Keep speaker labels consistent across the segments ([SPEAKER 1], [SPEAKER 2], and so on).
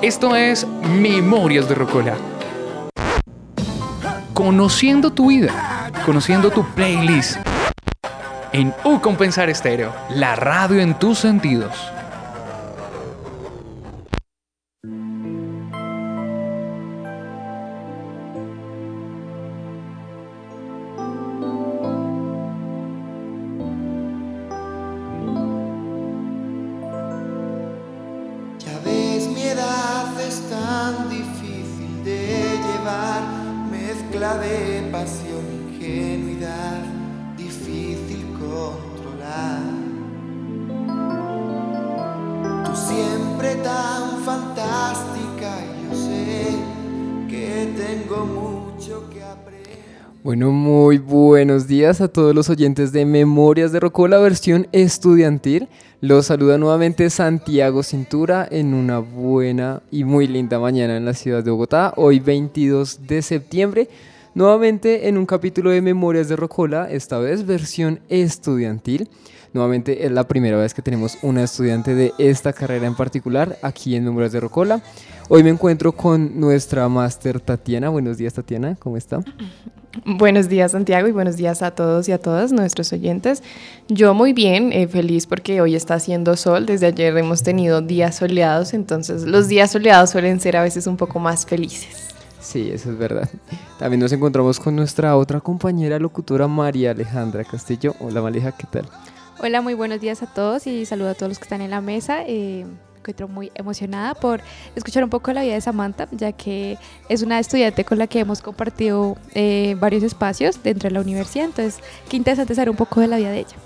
[SPEAKER 1] Esto es Memorias de Rocola. Conociendo tu vida, conociendo tu playlist. En U Compensar Estéreo, la radio en tus sentidos.
[SPEAKER 2] A todos los oyentes de Memorias de Rocola versión estudiantil. Los saluda nuevamente Santiago Cintura en una buena y muy linda mañana en la ciudad de Bogotá, hoy 22 de septiembre. Nuevamente en un capítulo de Memorias de Rocola, esta vez versión estudiantil. Nuevamente es la primera vez que tenemos una estudiante de esta carrera en particular aquí en Memorias de Rocola. Hoy me encuentro con nuestra máster Tatiana. Buenos días Tatiana, ¿cómo está?
[SPEAKER 3] Buenos días Santiago y buenos días a todos y a todas nuestros oyentes. Yo muy bien, eh, feliz porque hoy está haciendo sol, desde ayer hemos tenido días soleados, entonces los días soleados suelen ser a veces un poco más felices.
[SPEAKER 2] Sí, eso es verdad. También nos encontramos con nuestra otra compañera locutora María Alejandra Castillo. Hola Maleja, ¿qué tal?
[SPEAKER 4] Hola, muy buenos días a todos y saludo a todos los que están en la mesa. Eh, encuentro muy emocionada por escuchar un poco la vida de Samantha, ya que es una estudiante con la que hemos compartido eh, varios espacios dentro de la universidad. Entonces, qué interesante saber un poco de la vida de ella.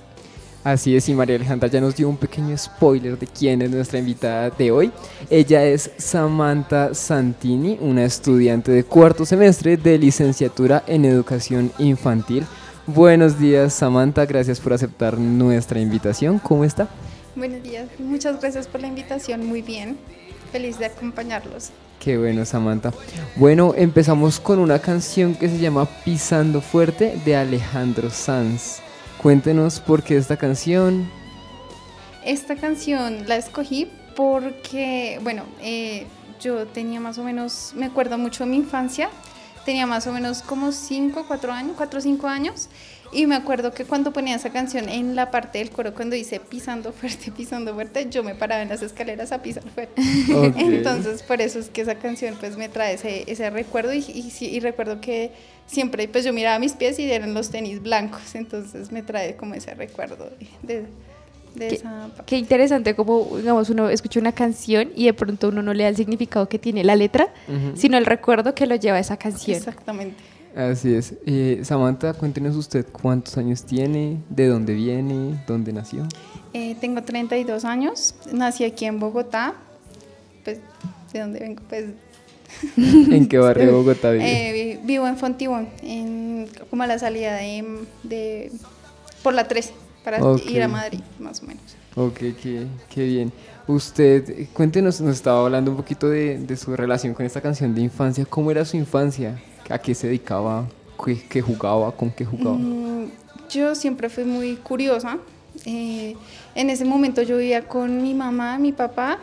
[SPEAKER 2] Así es, y María Alejandra ya nos dio un pequeño spoiler de quién es nuestra invitada de hoy. Ella es Samantha Santini, una estudiante de cuarto semestre de licenciatura en educación infantil. Buenos días, Samantha, gracias por aceptar nuestra invitación. ¿Cómo está?
[SPEAKER 5] Buenos días, muchas gracias por la invitación, muy bien, feliz de acompañarlos.
[SPEAKER 2] Qué bueno, Samantha. Bueno, empezamos con una canción que se llama Pisando Fuerte de Alejandro Sanz. Cuéntenos por qué esta canción.
[SPEAKER 5] Esta canción la escogí porque, bueno, eh, yo tenía más o menos, me acuerdo mucho de mi infancia, tenía más o menos como 5, 4 años, 4 o 5 años, y me acuerdo que cuando ponía esa canción en la parte del coro, cuando dice pisando fuerte, pisando fuerte, yo me paraba en las escaleras a pisar fuerte. Entonces, por eso es que esa canción pues me trae ese, ese recuerdo y, y, recuerdo que siempre pues yo miraba mis pies y eran los tenis blancos, entonces me trae como ese recuerdo de, de
[SPEAKER 4] ¿Qué-
[SPEAKER 5] esa parte.
[SPEAKER 4] Qué interesante como, digamos, uno escucha una canción y de pronto uno no le da el significado que tiene la letra, sino el recuerdo que lo lleva a esa canción.
[SPEAKER 5] Exactamente.
[SPEAKER 2] Así es. Eh, Samantha, cuéntenos usted cuántos años tiene, de dónde viene, dónde nació.
[SPEAKER 5] Eh, tengo 32 años, nací aquí en Bogotá, pues de dónde vengo, pues
[SPEAKER 2] ¿En qué barrio de Bogotá vive?
[SPEAKER 5] eh, vi- vivo en Fontibón, en, como a la salida de, de por la 13, para ir a Madrid, más o menos.
[SPEAKER 2] Ok, qué, qué bien. Usted, cuéntenos, nos estaba hablando un poquito de, de su relación con esta canción de infancia. ¿Cómo era su infancia? ¿A qué se dedicaba? ¿Qué, qué jugaba? ¿Con qué jugaba?
[SPEAKER 5] Mm, yo siempre fui muy curiosa. Eh, en ese momento yo vivía con mi mamá, mi papá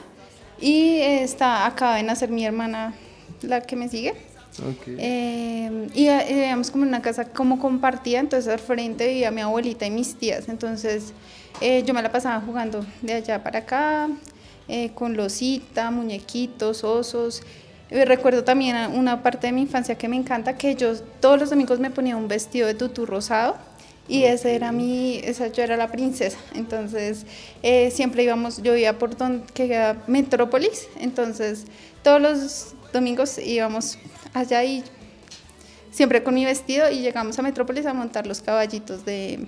[SPEAKER 5] y está, acaba de nacer mi hermana, la que me sigue. Eh, y eh, vivíamos como en una casa como compartida, entonces al frente vivía mi abuelita y mis tías. Entonces eh, yo me la pasaba jugando de allá para acá, eh, con losita, muñequitos, osos. Eh, recuerdo también una parte de mi infancia que me encanta, que yo todos los domingos me ponía un vestido de tutú rosado. Y ese era mi, esa yo era la princesa. Entonces, eh, siempre íbamos, yo iba por donde que Metrópolis. Entonces, todos los domingos íbamos allá y siempre con mi vestido y llegamos a Metrópolis a montar los caballitos de,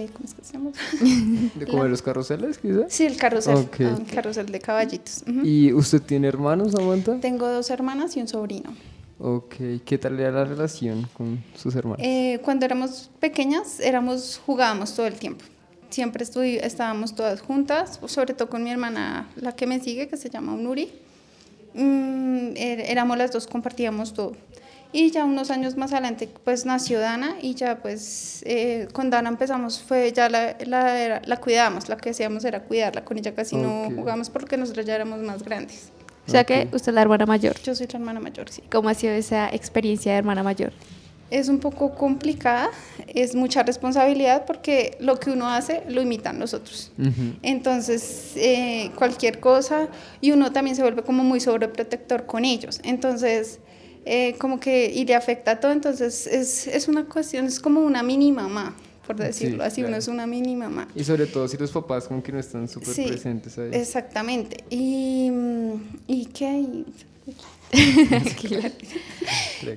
[SPEAKER 5] de ¿cómo es que se llama?
[SPEAKER 2] ¿De comer los carruseles, quizás?
[SPEAKER 5] Sí, el carrusel,
[SPEAKER 2] Ok.
[SPEAKER 5] ah, el carrusel de caballitos. Ujú.
[SPEAKER 2] ¿Y usted tiene hermanos, Samantha?
[SPEAKER 5] Tengo dos hermanas y un sobrino.
[SPEAKER 2] Ok, ¿qué tal era la relación con sus hermanos?
[SPEAKER 5] Eh, cuando éramos pequeñas, éramos, jugábamos todo el tiempo. Siempre estuvi- estábamos todas juntas, sobre todo con mi hermana, la que me sigue, que se llama Unuri. Mm, er- éramos las dos, compartíamos todo. Y ya unos años más adelante, pues nació Dana y ya pues eh, con Dana empezamos, fue ya la, la, era- la cuidábamos, la que hacíamos era cuidarla, con ella casi
[SPEAKER 2] Ok.
[SPEAKER 5] no jugábamos porque nosotros ya éramos más grandes.
[SPEAKER 4] O sea que
[SPEAKER 2] Ok.
[SPEAKER 4] usted es la hermana mayor.
[SPEAKER 5] Yo soy la hermana mayor, sí.
[SPEAKER 4] ¿Cómo ha sido esa experiencia de hermana mayor?
[SPEAKER 5] Es un poco complicada, es mucha responsabilidad porque lo que uno hace lo imitan los otros.
[SPEAKER 2] Ujú.
[SPEAKER 5] Entonces, eh, cualquier cosa, y uno también se vuelve como muy sobreprotector con ellos. Entonces, eh, como que, y le afecta a todo, entonces es, es una cuestión, es como una mini mamá, por decirlo así, uno es una mini mamá.
[SPEAKER 2] Y sobre todo si los papás como que no están súper
[SPEAKER 5] Sí,
[SPEAKER 2] presentes ahí.
[SPEAKER 5] Exactamente. Y, mm, ¿y qué hay?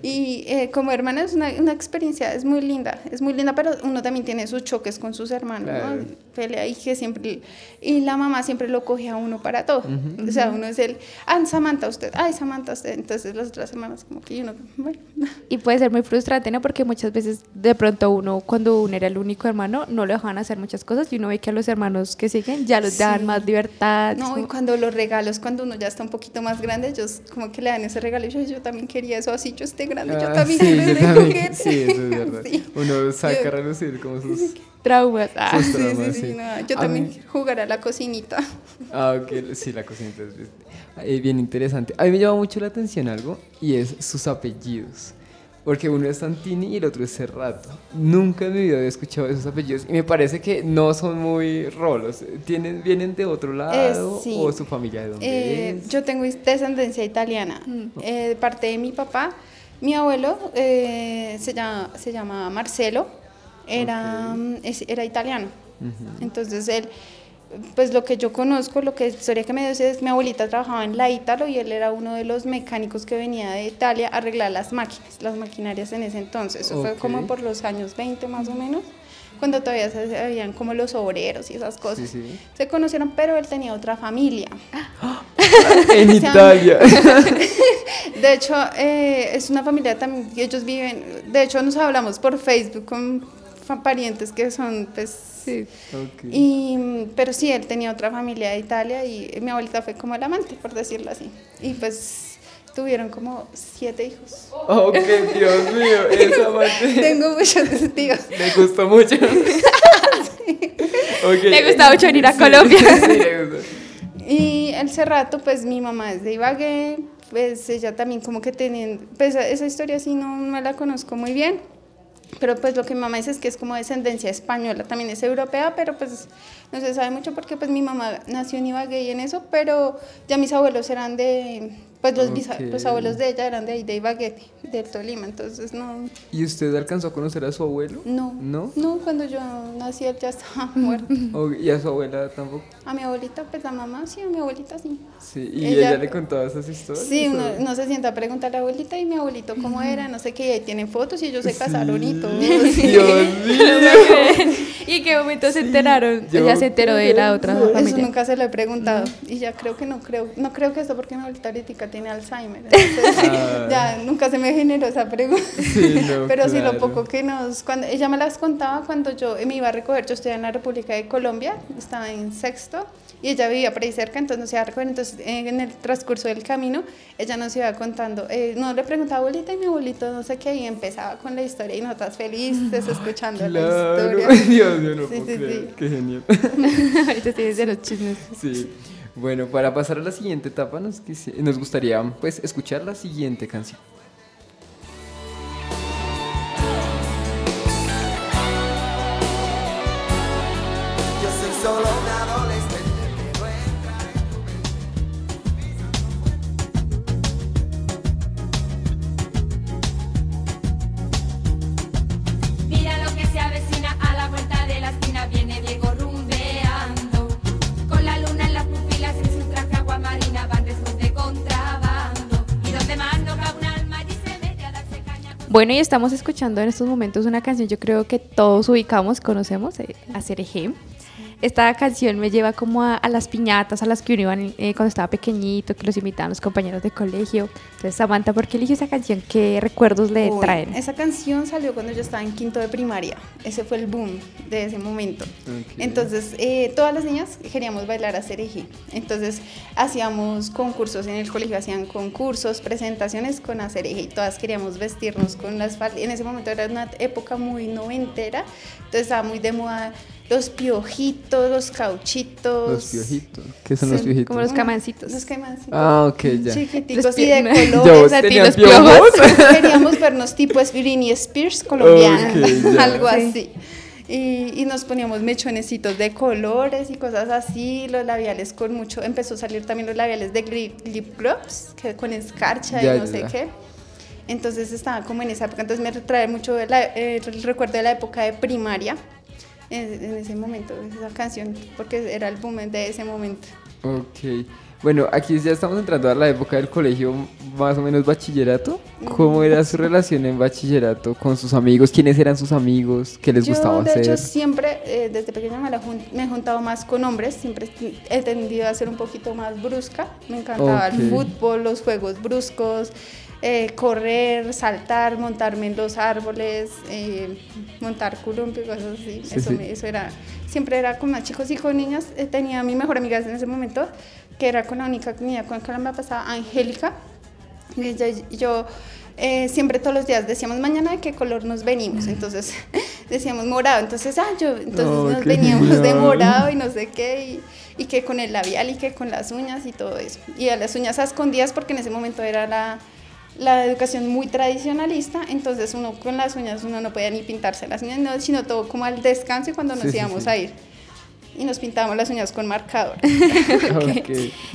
[SPEAKER 5] Y eh, como hermana es una, una experiencia, es muy linda, es muy linda, pero uno también tiene sus choques con sus hermanos,
[SPEAKER 2] Claro.
[SPEAKER 5] ¿no? Pelea y que siempre, y la mamá siempre lo coge a uno para todo. O sea, uno es el, ah, Samantha usted, ay, Samantha usted, entonces las otras hermanas como que y uno, bueno,
[SPEAKER 4] Y puede ser muy frustrante, ¿no? Porque muchas veces de pronto uno, cuando uno era el único hermano, no le dejaban hacer muchas cosas y uno ve que a los hermanos que siguen ya dan
[SPEAKER 5] Sí.
[SPEAKER 4] más libertad.
[SPEAKER 5] no, y
[SPEAKER 4] como-
[SPEAKER 5] cuando los regalos, cuando uno ya está un poquito más grande, ellos como que le dan ese regalo, yo, yo también quería eso así, yo esté grande, yo
[SPEAKER 2] Ah,
[SPEAKER 5] también
[SPEAKER 2] sí,
[SPEAKER 5] quiero
[SPEAKER 2] yo
[SPEAKER 5] ese
[SPEAKER 2] también.
[SPEAKER 5] juguete.
[SPEAKER 2] Sí, eso es verdad.
[SPEAKER 5] Sí.
[SPEAKER 2] Uno saca a relucir como sus...
[SPEAKER 4] Traumas. Ah.
[SPEAKER 2] Sus
[SPEAKER 5] Sí,
[SPEAKER 2] traumas,
[SPEAKER 5] sí, sí,
[SPEAKER 2] sí.
[SPEAKER 5] no, yo
[SPEAKER 2] A
[SPEAKER 5] también
[SPEAKER 2] mí-
[SPEAKER 5] jugar a la cocinita.
[SPEAKER 2] Ah, ok, sí, la cocinita es eh, bien interesante. A mí me llama mucho la atención algo y es sus apellidos. Porque uno es Santini y el otro es Serrato. Nunca en mi vida había escuchado esos apellidos y me parece que no son muy rolos. ¿Tienen, ¿Vienen de otro lado
[SPEAKER 5] sí.
[SPEAKER 2] o su familia de dónde
[SPEAKER 5] Eh,
[SPEAKER 2] es?
[SPEAKER 5] yo tengo descendencia italiana. Eh, de parte de mi papá, mi abuelo eh, se, llama, se llama Marcelo, era, mm, era italiano. Entonces él, pues lo que yo conozco, lo que historia que me dio es mi abuelita trabajaba en la Ítalo y él era uno de los mecánicos que venía de Italia a arreglar las máquinas, las maquinarias en ese entonces. Eso fue como por los años 20 más o menos, cuando todavía se habían como los obreros y esas cosas.
[SPEAKER 2] Sí, sí.
[SPEAKER 5] Se conocieron, pero él tenía otra familia.
[SPEAKER 2] En Italia.
[SPEAKER 5] De hecho, eh, es una familia también, ellos viven, de hecho nos hablamos por Facebook con parientes que son, pues, sí.
[SPEAKER 2] Ok.
[SPEAKER 5] Y, pero sí, él tenía otra familia de Italia y mi abuelita fue como el amante, por decirlo así. Y pues tuvieron como siete hijos.
[SPEAKER 2] Ok, Dios mío, esa parte
[SPEAKER 5] Tengo muchos tíos.
[SPEAKER 2] me gustó mucho. Ok.
[SPEAKER 4] Le gusta mucho venir a Colombia.
[SPEAKER 2] Sí.
[SPEAKER 5] Y el Cerrato, pues mi mamá es de Ibagué, pues ella también como que tienen, pues esa historia sí no me la conozco muy bien, pero pues lo que mi mamá dice es que es como descendencia española, también es europea, pero pues no se sabe mucho porque pues mi mamá nació en Ibagué y en eso, pero ya mis abuelos eran de, pues los, bisa-
[SPEAKER 2] Ok.
[SPEAKER 5] los abuelos de ella eran de ahí, de Ibagué, del Tolima, entonces no,
[SPEAKER 2] ¿Y usted alcanzó a conocer a su abuelo?
[SPEAKER 5] no,
[SPEAKER 2] ¿No?
[SPEAKER 5] no, cuando yo nací él ya estaba muerto.
[SPEAKER 2] Ok, ¿Y a su abuela tampoco?
[SPEAKER 5] A mi abuelita, pues la mamá, sí, a mi abuelita sí.
[SPEAKER 2] Sí, y
[SPEAKER 5] Ella-
[SPEAKER 2] ella, le contaba esas historias.
[SPEAKER 5] Sí, uno, no se sienta a preguntar a la abuelita y mi abuelito cómo era, no sé qué, y ahí tienen fotos y ellos se casaron y todo. sí.
[SPEAKER 2] Dios mío.
[SPEAKER 4] ¿Y en qué momento se enteraron? Ella se enteró de la otra
[SPEAKER 5] Eso
[SPEAKER 4] familia.
[SPEAKER 5] nunca se lo he preguntado y ya creo que no creo, no creo que esto porque mi abuelita ahorita tiene Alzheimer, entonces
[SPEAKER 2] Ah.
[SPEAKER 5] ya nunca se me generó esa pregunta.
[SPEAKER 2] Sí, no,
[SPEAKER 5] Pero sí lo
[SPEAKER 2] claro.
[SPEAKER 5] poco que nos, cuando ella me las contaba cuando yo me iba a recoger, yo estoy en la República de Colombia, estaba en sexto y ella vivía por ahí cerca, entonces nos iba a recoger, entonces eh, en el transcurso del camino ella nos iba contando, eh, no le preguntaba abuelita y mi abuelito no sé qué y empezaba con la historia y nosotras felices escuchando la historia.
[SPEAKER 2] Dios no
[SPEAKER 5] Sí,
[SPEAKER 2] puedo
[SPEAKER 5] sí,
[SPEAKER 2] creer.
[SPEAKER 5] sí.
[SPEAKER 2] Qué genial.
[SPEAKER 4] Ahorita tienes de los chismes.
[SPEAKER 2] Sí. Bueno, para pasar a la siguiente etapa, nos, nos gustaría pues escuchar la siguiente canción.
[SPEAKER 4] Bueno, y estamos escuchando en estos momentos una canción, yo creo que todos ubicamos, conocemos, eh, a Cereje. Esta canción me lleva como a, a las piñatas a las que uno iba eh, cuando estaba pequeñito, que los invitaban los compañeros de colegio. Entonces, Samantha, ¿por qué eligió esa canción? ¿Qué recuerdos le
[SPEAKER 5] Uy,
[SPEAKER 4] traen?
[SPEAKER 5] Esa canción salió cuando yo estaba en quinto de primaria. Ese fue el boom de ese momento. Entonces, eh, todas las niñas queríamos bailar a Cereje. Entonces, hacíamos concursos en el colegio, hacían concursos, presentaciones con Acereje y todas queríamos vestirnos con las faldas. En ese momento era una época muy noventera, entonces estaba muy de moda los piojitos, los cauchitos.
[SPEAKER 2] Los piojitos. ¿Qué son los piojitos?
[SPEAKER 4] como los camancitos.
[SPEAKER 5] Los camancitos.
[SPEAKER 2] Ah, ok, ya.
[SPEAKER 5] Chiquiticos
[SPEAKER 4] Los
[SPEAKER 5] y de
[SPEAKER 4] pi-
[SPEAKER 2] ¿Ya
[SPEAKER 5] colores.
[SPEAKER 4] a ti los
[SPEAKER 2] piojos?
[SPEAKER 5] Queríamos vernos tipo Britney Spears colombiana, algo
[SPEAKER 4] Sí.
[SPEAKER 5] así. Y, y nos poníamos mechonecitos de colores y cosas así, los labiales con mucho, empezó a salir también los labiales de lip, lip gloss, que con escarcha
[SPEAKER 2] Ya,
[SPEAKER 5] y no
[SPEAKER 2] ya,
[SPEAKER 5] sé qué. Entonces estaba como en esa época, entonces me trae mucho la- eh, el recuerdo de la época de primaria, en, en ese momento, esa canción, porque era el boom de ese momento.
[SPEAKER 2] Ok. Bueno, aquí ya estamos entrando a la época del colegio, más o menos bachillerato. ¿Cómo era su relación en bachillerato con sus amigos? ¿Quiénes eran sus amigos? ¿Qué les
[SPEAKER 5] Yo,
[SPEAKER 2] gustaba
[SPEAKER 5] de
[SPEAKER 2] hacer?
[SPEAKER 5] hecho, siempre, eh, desde pequeña me, la jun- me he juntado más con hombres, siempre he tendido a ser un poquito más brusca. Me encantaba el
[SPEAKER 2] Ok.
[SPEAKER 5] fútbol, los juegos bruscos, eh, correr, saltar, montarme en los árboles, eh, montar columpio cosas así.
[SPEAKER 2] Sí,
[SPEAKER 5] eso,
[SPEAKER 2] sí.
[SPEAKER 5] me- eso era, siempre era con más chicos y con niñas. Eh, tenía a mi mejor amiga en ese momento, que era con la única niña con la que me pasaba, Angélica. Y yo siempre todos los días decíamos mañana de qué color nos venimos. Entonces decíamos morado. Entonces, ah, yo, entonces
[SPEAKER 2] Oh,
[SPEAKER 5] nos veníamos de morado y no sé qué. Y, y que con el labial y que con las uñas y todo eso. Y a las uñas a escondidas porque en ese momento era la, la educación muy tradicionalista. Entonces uno con las uñas uno no podía ni pintarse las uñas, no, sino todo como al descanso y cuando nos
[SPEAKER 2] Sí,
[SPEAKER 5] íbamos
[SPEAKER 2] sí.
[SPEAKER 5] a ir. Y nos pintábamos las uñas con marcador.
[SPEAKER 2] Ok.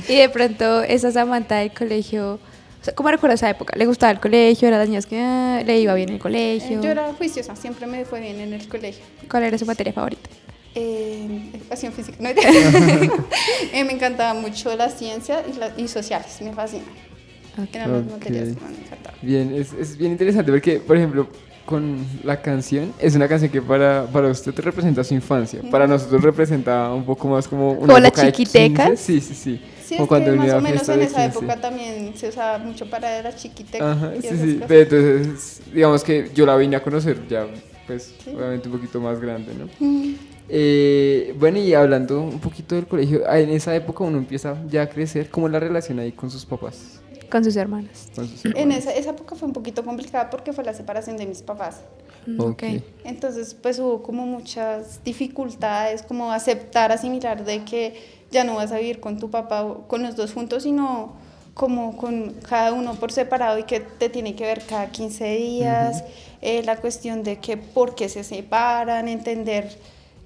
[SPEAKER 4] Y de pronto esa Samantha del colegio, o sea, ¿cómo recuerda esa época? ¿Le gustaba el colegio? ¿Era las niñas que ah, le iba bien el colegio?
[SPEAKER 5] yo era juiciosa, siempre me fue bien en el colegio.
[SPEAKER 4] ¿Cuál era su materia favorita?
[SPEAKER 5] Eh, educación física. ¿no? Eh, me encantaba mucho la ciencia y, la- y sociales, me fascinan. Eran las
[SPEAKER 2] Ok.
[SPEAKER 5] materias que más me encantaban.
[SPEAKER 2] Bien, es, es bien interesante porque, por ejemplo, con la canción, es una canción que para, para usted representa su infancia. Para nosotros representa un poco más como una
[SPEAKER 4] ¿Como las
[SPEAKER 2] de
[SPEAKER 4] chiquitecas?
[SPEAKER 2] 15. Sí, sí, sí.
[SPEAKER 5] Sí,
[SPEAKER 2] Como
[SPEAKER 5] es
[SPEAKER 2] cuando
[SPEAKER 5] que
[SPEAKER 2] uno
[SPEAKER 5] más o menos en esa
[SPEAKER 2] 15.
[SPEAKER 5] época también se usaba mucho para la chiquiteca.
[SPEAKER 2] Ajá,
[SPEAKER 5] y
[SPEAKER 2] sí,
[SPEAKER 5] esas
[SPEAKER 2] sí.
[SPEAKER 5] cosas.
[SPEAKER 2] Pero entonces, digamos que yo la vine a conocer ya, pues,
[SPEAKER 5] Sí.
[SPEAKER 2] obviamente un poquito más grande, ¿no?
[SPEAKER 5] Mm,
[SPEAKER 2] Eh, bueno, y hablando un poquito del colegio, en esa época uno empieza ya a crecer. ¿Cómo es la relación ahí con sus papás?
[SPEAKER 4] Con sus hermanas.
[SPEAKER 2] Con sus
[SPEAKER 5] En esa, esa época fue un poquito complicada porque fue la separación de mis papás.
[SPEAKER 4] Mm,
[SPEAKER 2] Ok.
[SPEAKER 4] ok.
[SPEAKER 5] Entonces, pues hubo como muchas dificultades, como aceptar, asimilar de que ya no vas a vivir con tu papá o con los dos juntos, sino como con cada uno por separado y que te tiene que ver cada 15 días, eh, la cuestión de que por qué se separan, entender.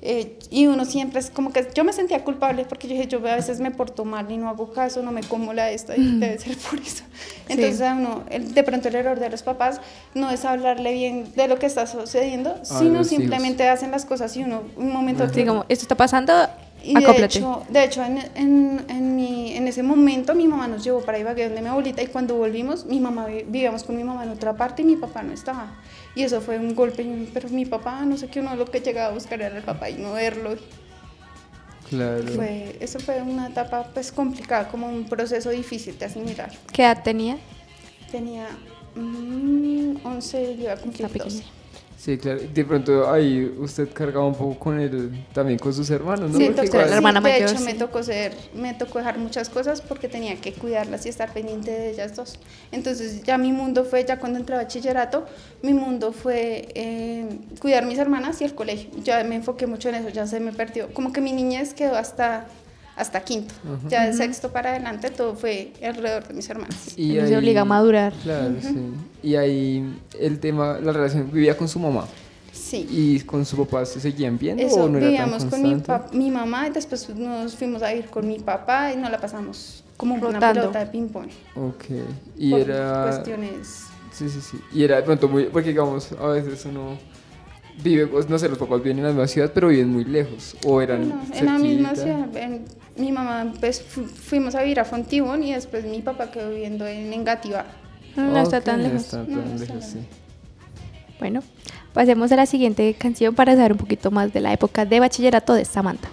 [SPEAKER 5] Eh, y uno siempre es como que yo me sentía culpable porque yo dije, yo a veces me porto mal y no hago caso, no me como la esta y debe ser por eso. Entonces, a uno, el- de pronto el error de los papás no es hablarle bien de lo que está sucediendo, sino
[SPEAKER 2] los hijos.
[SPEAKER 5] simplemente hacen las cosas y uno, un momento
[SPEAKER 4] Sí, como, esto está pasando,
[SPEAKER 5] y de hecho, de hecho en, en, en, mi, en ese momento mi mamá nos llevó para Ibagué donde mi abuelita y cuando volvimos mi mamá vi- vivíamos con mi mamá en otra parte y mi papá no estaba. Y eso fue un golpe, y- pero mi papá, no sé qué, uno lo que llegaba a buscar era el papá y no verlo.
[SPEAKER 2] Claro.
[SPEAKER 5] Fue, eso fue una etapa pues complicada, como un proceso difícil de asimilar.
[SPEAKER 4] ¿Qué edad tenía?
[SPEAKER 5] Tenía mm, 11, iba a cumplir
[SPEAKER 4] Está pequeña.
[SPEAKER 5] 12.
[SPEAKER 2] Sí, claro. De pronto ahí usted cargaba un poco con el, también con sus hermanos, ¿no?
[SPEAKER 5] Sí,
[SPEAKER 2] Porque
[SPEAKER 5] tocó-
[SPEAKER 4] la
[SPEAKER 2] igual-
[SPEAKER 5] sí,
[SPEAKER 4] hermana
[SPEAKER 5] de
[SPEAKER 4] mayor,
[SPEAKER 5] hecho me
[SPEAKER 4] sí.
[SPEAKER 5] tocó ser, me tocó dejar muchas cosas porque tenía que cuidarlas y estar pendiente de ellas dos. Entonces ya mi mundo fue, ya cuando entré a bachillerato, mi mundo fue eh, cuidar mis hermanas y el colegio. Ya me enfoqué mucho en eso, ya se me perdió. Como que mi niñez quedó hasta, hasta quinto. Ya de sexto para adelante todo fue alrededor de mis hermanas.
[SPEAKER 2] y
[SPEAKER 4] Uno se
[SPEAKER 2] ahí-
[SPEAKER 4] obliga a madurar.
[SPEAKER 2] Claro, sí. Y ahí el tema, la relación, vivía con su mamá.
[SPEAKER 5] Sí.
[SPEAKER 2] ¿Y con su papá se seguían viendo
[SPEAKER 5] Eso,
[SPEAKER 2] o no era tan
[SPEAKER 5] vivíamos con mi, mi mamá y después nos fuimos a ir con mi papá y nos la pasamos como una pelota de ping-pong.
[SPEAKER 2] Ok. Y
[SPEAKER 5] por
[SPEAKER 2] era...
[SPEAKER 5] cuestiones
[SPEAKER 2] Sí, sí, sí. Y era de pronto muy... Porque digamos, a veces uno vive, pues, no sé, los papás viven en la misma ciudad, pero viven muy lejos. O eran
[SPEAKER 5] No, en la misma ciudad. en- mi mamá, pues fu- fuimos a vivir a Fontibón y después mi papá quedó viviendo en Engativá.
[SPEAKER 4] No está tan
[SPEAKER 2] no
[SPEAKER 4] lejos.
[SPEAKER 2] está
[SPEAKER 5] No,
[SPEAKER 2] tan
[SPEAKER 5] no está
[SPEAKER 2] lejos, sí.
[SPEAKER 5] lejos.
[SPEAKER 4] Bueno, pasemos a la siguiente canción para saber un poquito más de la época de bachillerato de Samantha.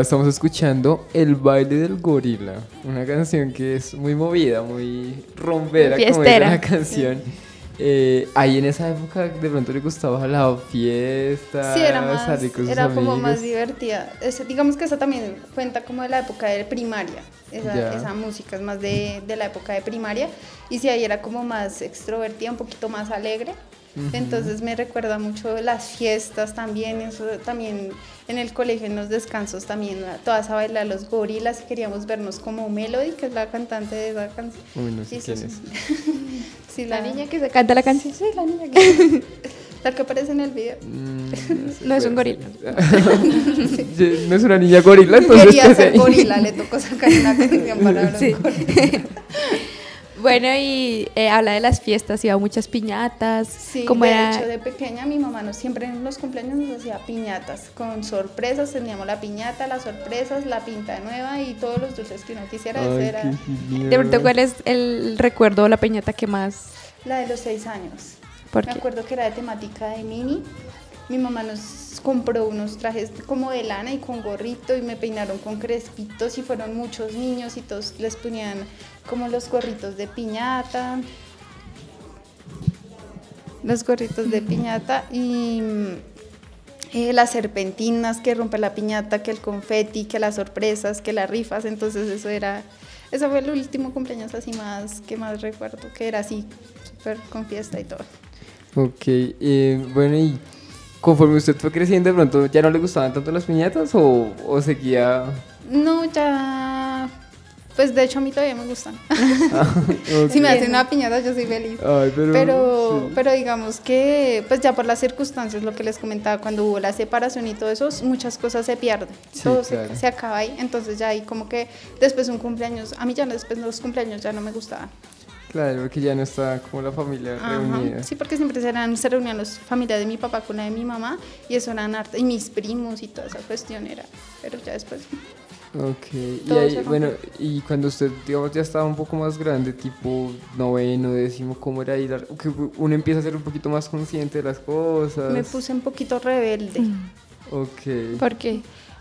[SPEAKER 2] Ahora estamos escuchando El baile del gorila, una canción que es muy movida, muy rompera, como
[SPEAKER 4] fiestera.
[SPEAKER 2] la canción. Eh, ahí en esa época de pronto le gustaba la fiesta,
[SPEAKER 5] Sí, era más,
[SPEAKER 2] salir con sus
[SPEAKER 5] era como más divertida. Es- digamos que eso también cuenta como de la época de primaria. Esa, esa música es más de, de la época de primaria. Y sí, ahí era como más extrovertida, un poquito más alegre. Entonces me recuerda mucho las fiestas también, eso también en el colegio, en los descansos también, todas a bailar los gorilas y queríamos vernos como Melody, que es la cantante de esa canción.
[SPEAKER 2] Uy, no sé
[SPEAKER 5] Sí,
[SPEAKER 2] quién
[SPEAKER 5] sí.
[SPEAKER 2] es.
[SPEAKER 5] Sí,
[SPEAKER 4] La niña que se canta la canción.
[SPEAKER 5] Sí, la niña que... la que aparece en el video.
[SPEAKER 2] Mm, sé,
[SPEAKER 4] No es un gorila.
[SPEAKER 2] Sí, no es una niña gorila, entonces.
[SPEAKER 5] Quería
[SPEAKER 2] ¿qué
[SPEAKER 5] ser gorila, le tocó sacar una canción para
[SPEAKER 4] Sí.
[SPEAKER 5] gorilas.
[SPEAKER 4] Bueno, y eh, habla de las fiestas, iba a muchas piñatas.
[SPEAKER 5] Sí,
[SPEAKER 4] como
[SPEAKER 5] de
[SPEAKER 4] era?
[SPEAKER 5] hecho, de pequeña mi mamá nos siempre en los cumpleaños nos hacía piñatas con sorpresas. Teníamos la piñata, las sorpresas, la pinta nueva y todos los dulces que uno quisiera.
[SPEAKER 2] Ay,
[SPEAKER 5] era.
[SPEAKER 4] De pronto, ¿cuál es el recuerdo o la piñata que más?
[SPEAKER 5] la de los seis años.
[SPEAKER 4] ¿Por
[SPEAKER 5] Me
[SPEAKER 4] qué?
[SPEAKER 5] acuerdo que era de temática de mini. Mi mamá nos compró unos trajes como de lana y con gorrito y me peinaron con crespitos y fueron muchos niños y todos les ponían como los gorritos de piñata. Los gorritos de piñata y eh, las serpentinas que rompe la piñata, que el confeti, que las sorpresas, que las rifas. Entonces eso era, eso fue el último cumpleaños así más que más recuerdo, que era así, súper con fiesta y todo.
[SPEAKER 2] Ok, eh, bueno, y conforme usted fue creciendo, de pronto ya no le gustaban tanto las piñatas o, o seguía.
[SPEAKER 5] No, ya, pues de hecho a mí todavía me gustan.
[SPEAKER 2] Ok.
[SPEAKER 5] Si me hacen una piñata yo soy feliz.
[SPEAKER 2] Ay, pero.
[SPEAKER 5] Pero,
[SPEAKER 2] sí.
[SPEAKER 5] pero digamos que, pues ya por las circunstancias, lo que les comentaba, cuando hubo la separación y todo eso, muchas cosas se pierden,
[SPEAKER 2] Sí,
[SPEAKER 5] todo se-
[SPEAKER 2] claro.
[SPEAKER 5] se, acaba ahí, entonces ya ahí como que después un cumpleaños, a mí ya después de los cumpleaños ya no me gustaban.
[SPEAKER 2] Claro, porque ya no está como la familia
[SPEAKER 5] Ajá,
[SPEAKER 2] reunida.
[SPEAKER 5] Sí, porque siempre se, eran- se reunían las familias de mi papá con la de mi mamá y eso eran harta, y mis primos y toda esa cuestión era, pero ya después.
[SPEAKER 2] Ok, y ahí, bueno, y cuando usted, digamos, ya estaba un poco más grande, tipo noveno, décimo, ¿cómo era ahí? la- que uno empieza a ser un poquito más consciente de las cosas.
[SPEAKER 5] Me puse un poquito rebelde.
[SPEAKER 2] Ok.
[SPEAKER 4] ¿Por qué?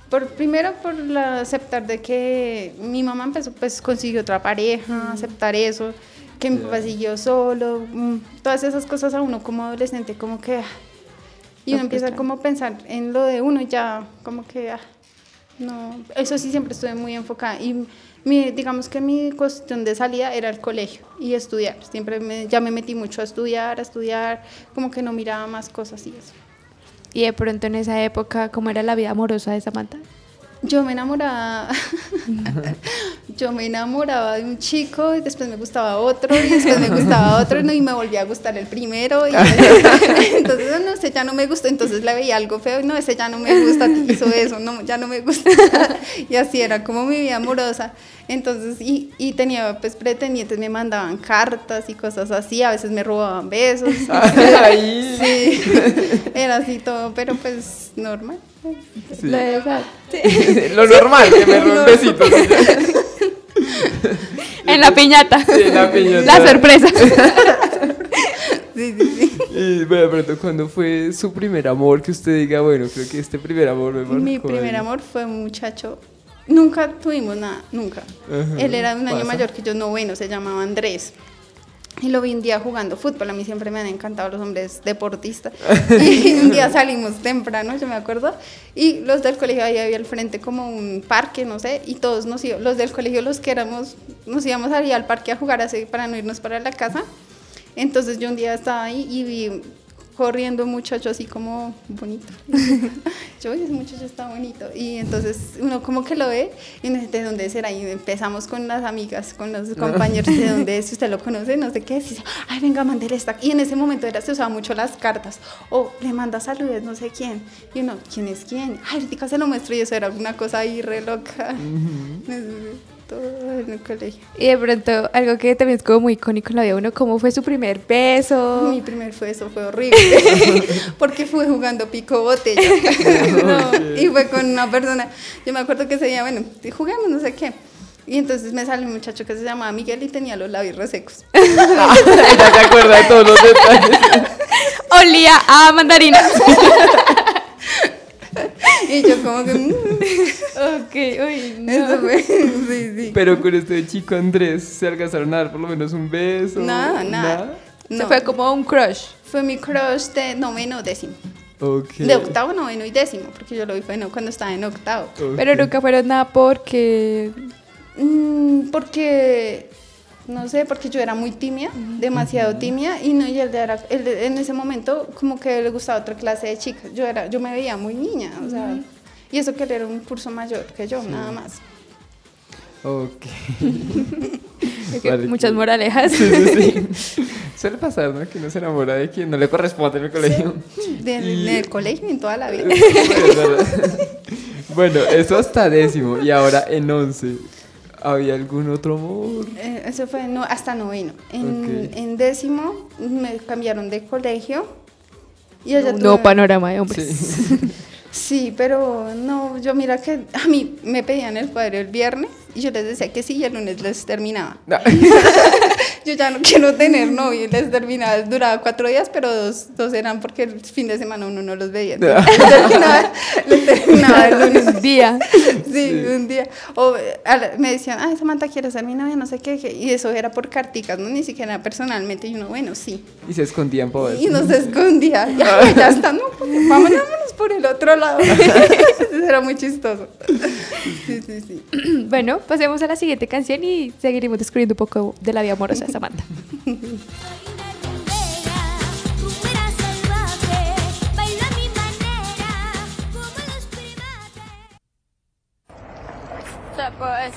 [SPEAKER 5] Por, primero por la, aceptar de que mi mamá empezó, pues consiguió otra pareja, aceptar eso, que mi papá siguió solo, mm, todas esas cosas a uno como adolescente como que... ah, y uno empieza como a pensar en lo de uno ya como que... ah, no, eso sí siempre estuve muy enfocada y mi, digamos que mi cuestión de salida era el colegio y estudiar. Siempre me, ya me metí mucho a estudiar, a estudiar, como que no miraba más cosas y eso.
[SPEAKER 4] Y de pronto en esa época, ¿cómo era la vida amorosa de Samantha?
[SPEAKER 5] Yo me enamoraba, yo me enamoraba de un chico y después me gustaba otro y después me gustaba otro ¿no? y me volvía a gustar el primero y entonces no ese ya no me gustó, entonces le veía algo feo y no ese ya no me gusta, hizo eso, no, ya no me gusta y así era como mi vida amorosa, entonces y, y tenía pues pretendientes, me mandaban cartas y cosas así, a veces me robaban besos, sí, era así todo, pero pues normal.
[SPEAKER 2] Sí.
[SPEAKER 4] Lo de esa-
[SPEAKER 2] Lo normal, que me roben besitos.
[SPEAKER 4] En la piñata.
[SPEAKER 2] Sí, en la piñata.
[SPEAKER 4] La sorpresa.
[SPEAKER 5] Sí, sí, sí.
[SPEAKER 2] Y bueno, pero ¿cuándo fue su primer amor que usted diga, bueno, creo que este primer amor me marcó?
[SPEAKER 5] Mi primer
[SPEAKER 2] ahí"?
[SPEAKER 5] amor fue un muchacho. Nunca tuvimos nada, nunca.
[SPEAKER 2] Ajá,
[SPEAKER 5] Él era un año
[SPEAKER 2] pasa.
[SPEAKER 5] mayor que yo, noveno, se llamaba Andrés. Y lo vi un día jugando fútbol. A mí siempre me han encantado los hombres deportistas. Y un día salimos temprano, yo me acuerdo. Y los del colegio, ahí había al frente como un parque, no sé. Y todos nos íbamos, los del colegio, los que éramos, nos íbamos allá al parque a jugar así para no irnos para la casa. Entonces yo un día estaba ahí y vi corriendo un muchacho así como bonito. yo, "Oye, ese muchacho está bonito. Y entonces uno como que lo ve y uno dice, ¿de dónde será? Y empezamos con las amigas, con los compañeros, ¿de dónde es? Si usted lo conoce, no sé qué es. Y dice, ay, venga, mandele esta. Y en ese momento era, se usaba mucho las cartas. O le manda saludos, no sé quién. Y uno, ¿quién es quién? Ay, ahorita se lo muestro y eso era una cosa ahí re loca. Todo en el colegio.
[SPEAKER 4] Y de pronto, algo que también es como muy icónico en la vida uno, ¿cómo fue su primer beso?
[SPEAKER 5] Mi primer fue eso, fue horrible, porque fue jugando pico botella. No, y fue con una persona, yo me acuerdo que ese día, bueno, juguemos, no sé qué. Y entonces me sale un muchacho que se llamaba Miguel y tenía los labios resecos.
[SPEAKER 2] Ella se acuerda de todos los detalles.
[SPEAKER 4] Olía a mandarina.
[SPEAKER 5] Y yo como que... mm,
[SPEAKER 3] Ok, uy, no.
[SPEAKER 5] Eso fue, sí, sí.
[SPEAKER 2] Pero con este chico Andrés, ¿se alcanzaron a dar por lo menos un beso?
[SPEAKER 5] Nada, nada.
[SPEAKER 3] Se
[SPEAKER 5] No,
[SPEAKER 3] fue como un crush.
[SPEAKER 5] fue mi crush de noveno, décimo.
[SPEAKER 2] Ok.
[SPEAKER 5] De octavo, noveno y décimo, porque yo lo vi fue no, cuando estaba en octavo.
[SPEAKER 3] Pero nunca fueron nada porque.
[SPEAKER 5] Mm, porque, no sé, porque yo era muy tímida, demasiado tímida, y, no, y él, era, él en ese momento como que le gustaba otra clase de chicas. Yo, era, yo me veía muy niña, o sea, y eso que él era un curso mayor que yo, nada más.
[SPEAKER 2] Ok. Vale,
[SPEAKER 3] muchas
[SPEAKER 2] que-
[SPEAKER 3] moralejas.
[SPEAKER 2] Sí, sí, sí. Suele pasar, ¿no? Que uno se enamora de quien no le corresponde en el colegio.
[SPEAKER 5] Del,
[SPEAKER 2] Y-
[SPEAKER 5] del colegio en toda la vida.
[SPEAKER 2] bueno, eso hasta décimo. Y ahora en once. ¿Había algún otro amor?
[SPEAKER 5] Eh, eso fue no, hasta noveno. En, en décimo me cambiaron de colegio. Y
[SPEAKER 3] nuevo
[SPEAKER 5] tuve-
[SPEAKER 3] panorama de hombres.
[SPEAKER 2] Sí.
[SPEAKER 5] Sí, pero no, yo mira que a mí me pedían el cuadro el viernes y yo les decía que sí y el lunes les terminaba.
[SPEAKER 2] No.
[SPEAKER 5] Yo ya no quiero tener novio y les terminaba, duraba cuatro días, pero dos, dos eran porque el fin de semana uno no los veía. Entonces, les terminaba, les terminaba el lunes.
[SPEAKER 3] Un día.
[SPEAKER 5] Sí, un día. O la- me decían, ay, Samantha quiere ser mi novia, no sé qué, qué. Y eso era por carticas, ¿no? Ni siquiera personalmente. Y uno, bueno, sí.
[SPEAKER 2] Y se escondían por
[SPEAKER 5] Y nos escondía. Ya, ya está, no, pues, vámonos por el otro lado. Eso era muy chistoso. Sí, sí, sí.
[SPEAKER 3] Bueno, pasemos a la siguiente canción y seguiremos descubriendo un poco de la vida amorosa
[SPEAKER 6] What's up, boys?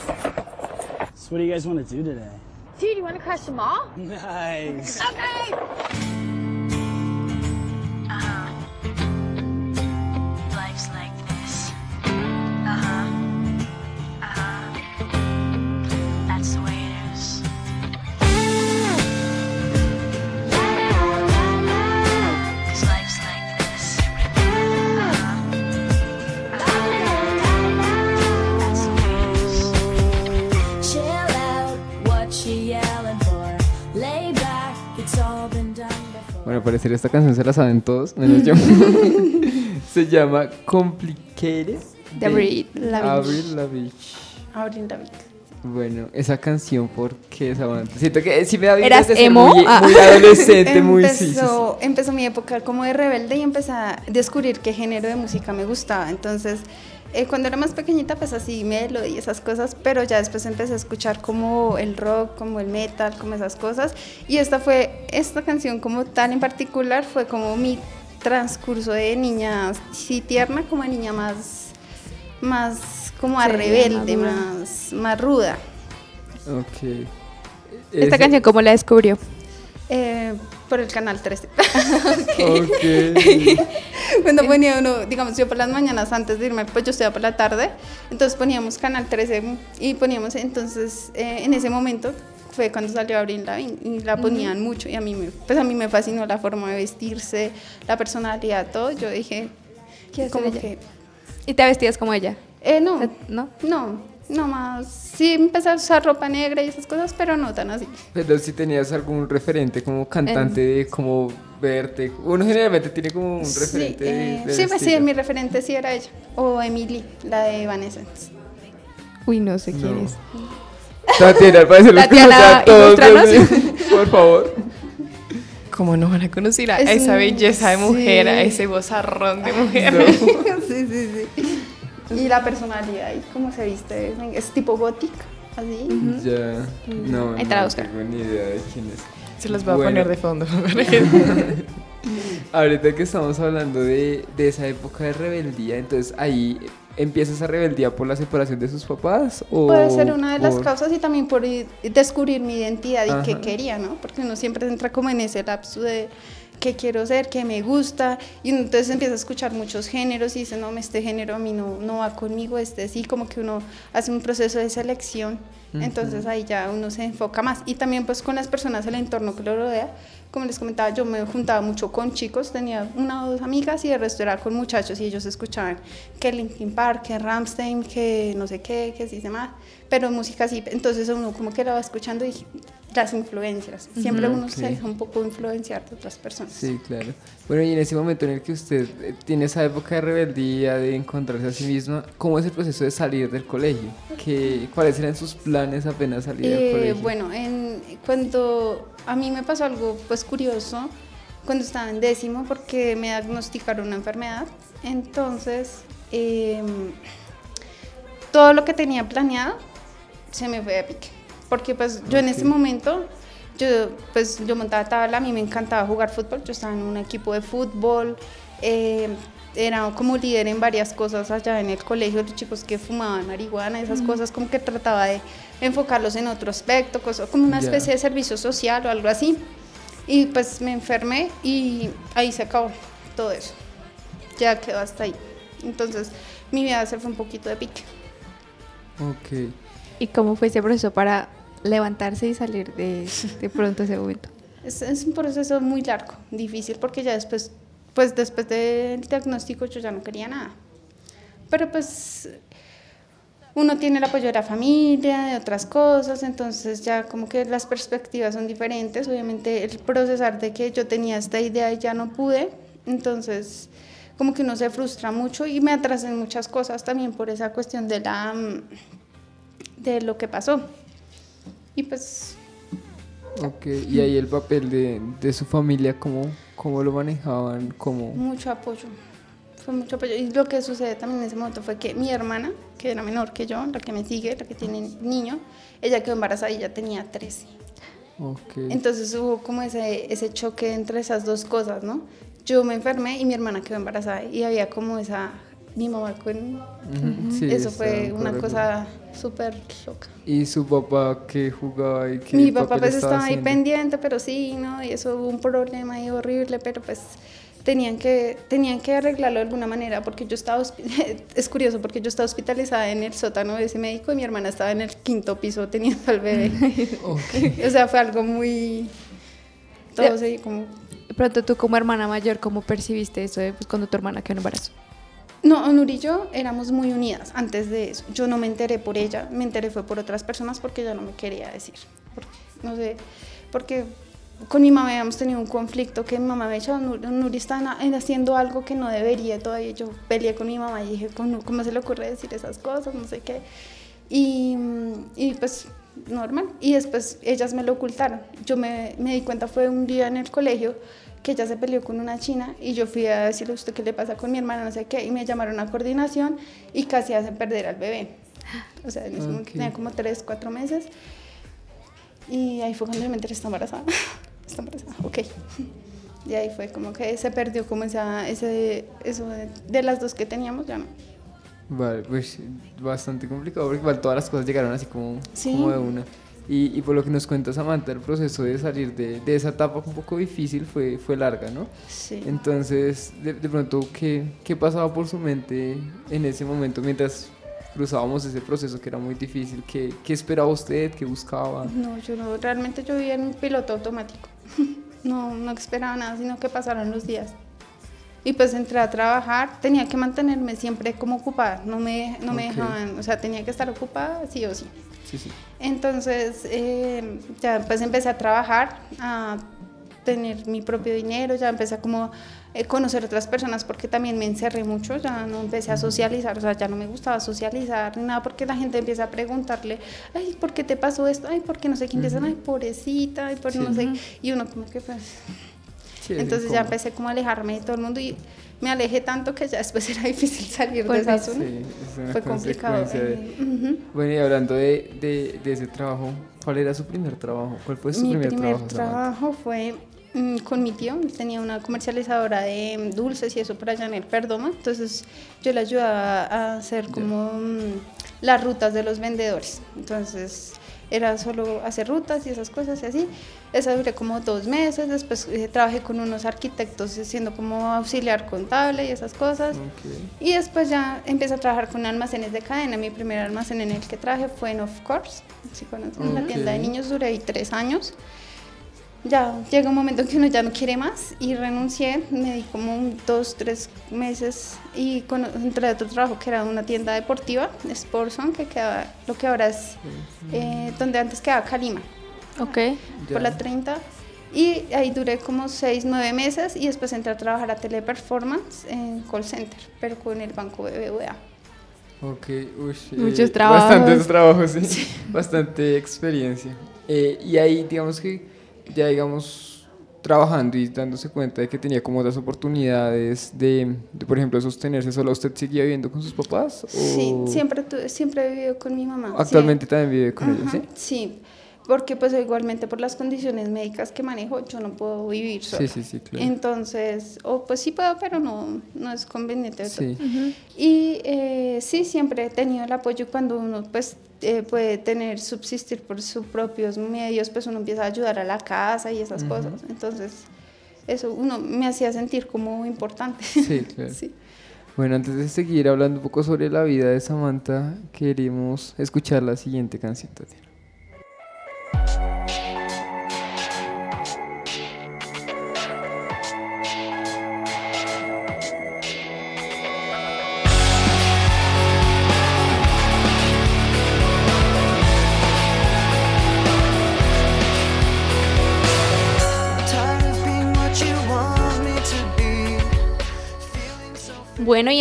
[SPEAKER 7] So what do you guys want to do today?
[SPEAKER 6] Dude, you want to crash the mall?
[SPEAKER 7] Nice.
[SPEAKER 6] Okay.
[SPEAKER 2] Al parecer esta canción se la saben todos, menos yo. se llama Complicated.
[SPEAKER 3] De Avril Lavigne.
[SPEAKER 2] Avril Lavigne. Bueno, esa canción, ¿por qué Samantha? Siento que sí me da
[SPEAKER 3] ¿Eras emo?
[SPEAKER 2] Muy,
[SPEAKER 3] Ah.
[SPEAKER 2] muy adolescente, muy sí, sí, sí.
[SPEAKER 5] empezó, empezó mi época como de rebelde y empecé a descubrir qué género de música me gustaba. Entonces, eh, cuando era más pequeñita, pues así, melody y esas cosas, pero ya después empecé a escuchar como el rock, como el metal, como esas cosas. Y esta fue, esta canción como tal en particular, fue como mi transcurso de niña, sí tierna, como de niña más, más como a
[SPEAKER 3] Sí,
[SPEAKER 5] rebelde, más, más ruda.
[SPEAKER 2] Ok.
[SPEAKER 3] Esta
[SPEAKER 2] Ese-
[SPEAKER 3] canción, ¿cómo la descubrió?
[SPEAKER 5] Por el canal 13.
[SPEAKER 2] Ok.
[SPEAKER 5] Cuando ponía uno, digamos, yo por las mañanas antes de irme, pues yo estudiaba por la tarde, entonces poníamos Canal 13 y poníamos, entonces eh, en ese momento fue cuando salió Abril Lavigne y la ponían mucho y a mí me, pues a mí me fascinó la forma de vestirse, la personalidad, todo. Yo dije,
[SPEAKER 3] ser
[SPEAKER 5] como que,
[SPEAKER 3] Y te vestías como ella.
[SPEAKER 5] eh, no,
[SPEAKER 3] ¿No?
[SPEAKER 5] no, no más, sí empecé a usar ropa negra y esas cosas, pero no tan así.
[SPEAKER 2] Pero si tenías algún referente como cantante de cómo verte. Uno generalmente tiene como un
[SPEAKER 5] Sí,
[SPEAKER 2] referente de-
[SPEAKER 5] eh,
[SPEAKER 2] de
[SPEAKER 5] sí, pues sí, mi referente sí era ella, o Emily, la de Evanescence.
[SPEAKER 3] Uy, no sé quién
[SPEAKER 2] No.
[SPEAKER 3] es.
[SPEAKER 2] Tatiana, al parecer los
[SPEAKER 3] Tatiana,
[SPEAKER 2] todos. Por favor.
[SPEAKER 3] ¿Cómo no van a conocer a
[SPEAKER 5] Es
[SPEAKER 3] esa
[SPEAKER 5] un-
[SPEAKER 3] belleza de mujer, a
[SPEAKER 5] sí.
[SPEAKER 3] ese vozarrón de mujer?
[SPEAKER 5] sí, sí, sí. Y la personalidad y cómo se viste, es tipo gótica, así.
[SPEAKER 2] Ya. No,
[SPEAKER 3] Ahí
[SPEAKER 2] no tengo ni idea de quién es.
[SPEAKER 3] Se los voy a poner de fondo.
[SPEAKER 2] Ahorita que estamos hablando de, de esa época de rebeldía, entonces ahí empieza esa rebeldía por la separación de sus papás o
[SPEAKER 5] Puede ser una de las causas y también por i- descubrir mi identidad y qué quería, ¿no? Porque uno siempre entra como en ese lapso de qué quiero ser, qué me gusta, y entonces empieza a escuchar muchos géneros y dice, no, este género a mí no, no va conmigo, este sí, como que uno hace un proceso de selección, entonces ahí ya uno se enfoca más. Y también pues con las personas, el entorno que lo rodea, como les comentaba, yo me juntaba mucho con chicos, tenía una o dos amigas y el resto era con muchachos y ellos escuchaban que Linkin Park, que Ramstein, que no sé qué, que sí se más, pero música así, entonces uno como que la va escuchando y las influencias. Siempre
[SPEAKER 2] Ujú.
[SPEAKER 5] uno
[SPEAKER 2] Ok.
[SPEAKER 5] se deja un poco influenciar de otras personas.
[SPEAKER 2] Sí, claro. Bueno, y en ese momento en el que usted eh, tiene esa época de rebeldía, de encontrarse a sí misma, ¿cómo es el proceso de salir del colegio? ¿Qué, ¿Cuáles eran sus planes apenas salir del
[SPEAKER 5] Eh,
[SPEAKER 2] colegio?
[SPEAKER 5] bueno, en, cuando a mí me pasó algo pues curioso, cuando estaba en décimo, porque me diagnosticaron una enfermedad, entonces em, todo lo que tenía planeado se me fue de pique, porque pues yo en ese momento, yo pues yo montaba tabla, a mí me encantaba jugar fútbol, yo estaba en un equipo de fútbol, eh, era como líder en varias cosas allá en el colegio, los chicos que fumaban marihuana, esas
[SPEAKER 8] Mm.
[SPEAKER 5] cosas como que trataba de enfocarlos en otro aspecto, cosas, como una especie de servicio social o algo así. Y pues me enfermé y ahí se acabó todo eso. Ya quedó hasta ahí. Entonces mi vida se fue un poquito de pique.
[SPEAKER 2] Ok.
[SPEAKER 4] ¿Y cómo fue ese proceso para levantarse y salir de, de pronto ese momento?
[SPEAKER 5] Es, es un proceso muy largo, difícil, porque ya después, pues después del diagnóstico yo ya no quería nada. Pero pues uno tiene el apoyo de la familia, de otras cosas, entonces ya como que las perspectivas son diferentes. Obviamente el procesar de que yo tenía esta idea y ya no pude, entonces como que uno se frustra mucho y me atrasé en muchas cosas también por esa cuestión de la mm, de lo que pasó. Y pues
[SPEAKER 2] Ok, y ahí el papel de, de su familia, ¿cómo, ¿cómo lo manejaban? ¿Cómo?
[SPEAKER 5] Mucho apoyo. Fue mucho apoyo. Y lo que sucede también en ese momento fue que mi hermana, que era menor que yo, la que me sigue, la que tiene niño, ella quedó embarazada y ya tenía 13.
[SPEAKER 2] Ok.
[SPEAKER 5] Entonces hubo como ese, ese choque entre esas dos cosas, ¿no? Yo me enfermé y mi hermana quedó embarazada y había como esa... Mi mamá con...
[SPEAKER 2] Sí,
[SPEAKER 5] Eso fue una
[SPEAKER 2] correcto.
[SPEAKER 5] cosa súper loca.
[SPEAKER 2] ¿Y su papá que jugaba y qué
[SPEAKER 5] Mi papá
[SPEAKER 2] papel
[SPEAKER 5] pues
[SPEAKER 2] estaba
[SPEAKER 5] estaba ahí pendiente, pero sí, ¿no? Y eso hubo un problema ahí horrible, pero pues tenían que, tenían que arreglarlo de alguna manera, porque yo estaba, es curioso, porque yo estaba hospitalizada en el sótano de ese médico y mi hermana estaba en el quinto piso teniendo al bebé. O sea, fue algo muy... Todo se como...
[SPEAKER 4] De pronto tú como hermana mayor, ¿cómo percibiste eso de, pues, cuando tu hermana quedó en embarazo?
[SPEAKER 5] No, Nuri y yo éramos muy unidas antes de eso. Yo no me enteré por ella, me enteré fue por otras personas porque ella no me quería decir. Porque, no sé, porque con mi mamá habíamos tenido un conflicto que mi mamá me dicho, Nuri, Nuri está haciendo algo que no debería todavía. Yo peleé con mi mamá y dije, ¿cómo, se le ocurre decir esas cosas? No sé qué. Y, y pues normal. Y después ellas me lo ocultaron. Yo me di cuenta, fue un día en el colegio que ella se peleó con una china y yo fui a decirle a usted qué le pasa con mi hermana, no sé qué, y me llamaron a coordinación y casi hacen perder al bebé. O sea, en ese momento
[SPEAKER 8] Ok.
[SPEAKER 5] tenía como tres, cuatro meses. Y ahí fue cuando yo me enteré, está embarazada. Está embarazada, ok. Y ahí fue como que se perdió como esa, ese, eso de, de las dos que teníamos, ya no.
[SPEAKER 2] Vale, pues bastante complicado porque igual todas las cosas llegaron así como,
[SPEAKER 5] Sí.
[SPEAKER 2] como de una. Y, y por lo que nos cuenta Samantha, el proceso de salir de, de esa etapa un poco difícil fue, fue larga, ¿no?
[SPEAKER 5] Sí.
[SPEAKER 2] Entonces, de, de pronto, ¿qué, ¿qué pasaba por su mente en ese momento mientras cruzábamos ese proceso que era muy difícil? ¿Qué, qué esperaba usted? ¿Qué buscaba?
[SPEAKER 5] No, yo no, realmente yo vivía en un piloto automático. No, no esperaba nada, sino que pasaron los días. Y pues entré a trabajar, tenía que mantenerme siempre como ocupada, no me, no me dejaban, o sea, tenía que estar ocupada sí o sí.
[SPEAKER 2] Sí, sí.
[SPEAKER 5] Entonces, eh, ya pues empecé a trabajar, a tener mi propio dinero, ya empecé a como eh, conocer otras personas porque también me encerré mucho, ya no empecé a socializar, o sea, ya no me gustaba socializar ni nada porque la gente empieza a preguntarle, ay, ¿por qué te pasó esto? Ay, ¿por qué no sé qué? Empiezan, ay, pobrecita, ay, por
[SPEAKER 2] Sí.
[SPEAKER 5] no sé, y uno como que pues...
[SPEAKER 2] Sí,
[SPEAKER 5] Entonces ya empecé como a alejarme de todo el mundo y me alejé tanto que ya después era difícil salir de
[SPEAKER 4] Pues
[SPEAKER 5] esa
[SPEAKER 4] sí,
[SPEAKER 5] zona.
[SPEAKER 2] Sí, es una
[SPEAKER 5] Fue complicado.
[SPEAKER 2] de-. Bueno, y hablando de, de, de ese trabajo, ¿cuál era su primer trabajo? ¿Cuál fue su
[SPEAKER 5] Mi
[SPEAKER 2] primer,
[SPEAKER 5] primer
[SPEAKER 2] trabajo? Samantha?
[SPEAKER 5] trabajo fue mm, con mi tío, él tenía una comercializadora de mm, dulces y eso por allá en el Perdoma, entonces yo le ayudaba a hacer como mm, las rutas de los vendedores, entonces era solo hacer rutas y esas cosas y así. Esa duré como dos meses, después eh, trabajé con unos arquitectos siendo como auxiliar contable y esas cosas. Y después ya empecé a trabajar con almacenes de cadena. Mi primer almacén en el que trabajé fue en Of Course, si conocen, la tienda de niños. Duré ahí tres años. Ya llega un momento en que uno ya no quiere más y renuncié. Me di como un dos, tres meses y con, entré a otro trabajo que era una tienda deportiva, Sportson, que quedaba lo que ahora es eh, donde antes quedaba Calima.
[SPEAKER 4] Ok.
[SPEAKER 5] por la 30. Y ahí duré como 6, 9 meses y después entré a trabajar a Teleperformance en call center, pero con el banco BBVA.
[SPEAKER 2] Ok, ush,
[SPEAKER 4] Muchos
[SPEAKER 2] eh,
[SPEAKER 4] trabajos.
[SPEAKER 2] Bastantes trabajos, sí. Bastante experiencia. Eh, y ahí, digamos que ya, digamos, trabajando y dándose cuenta de que tenía como otras oportunidades de, de, por ejemplo, sostenerse sola, ¿usted seguía viviendo con sus papás?
[SPEAKER 5] Sí, siempre, tu- siempre he vivido con mi mamá. sí.
[SPEAKER 2] Actualmente también vive con ¿sí?
[SPEAKER 5] Sí, porque pues igualmente por las condiciones médicas que manejo yo no puedo vivir sola.
[SPEAKER 2] Sí, sí, sí, claro.
[SPEAKER 5] Entonces, o pues sí puedo, pero no, no es conveniente.
[SPEAKER 2] Sí.
[SPEAKER 5] Y eh, sí, siempre he tenido el apoyo cuando uno pues eh, puede tener, subsistir por sus propios medios, pues uno empieza a ayudar a la casa y esas cosas. Entonces, eso uno me hacía sentir como importante.
[SPEAKER 2] Sí, claro.
[SPEAKER 5] Sí.
[SPEAKER 2] Bueno, antes de seguir hablando un poco sobre la vida de Samantha, queremos escuchar la siguiente canción, Tatiana.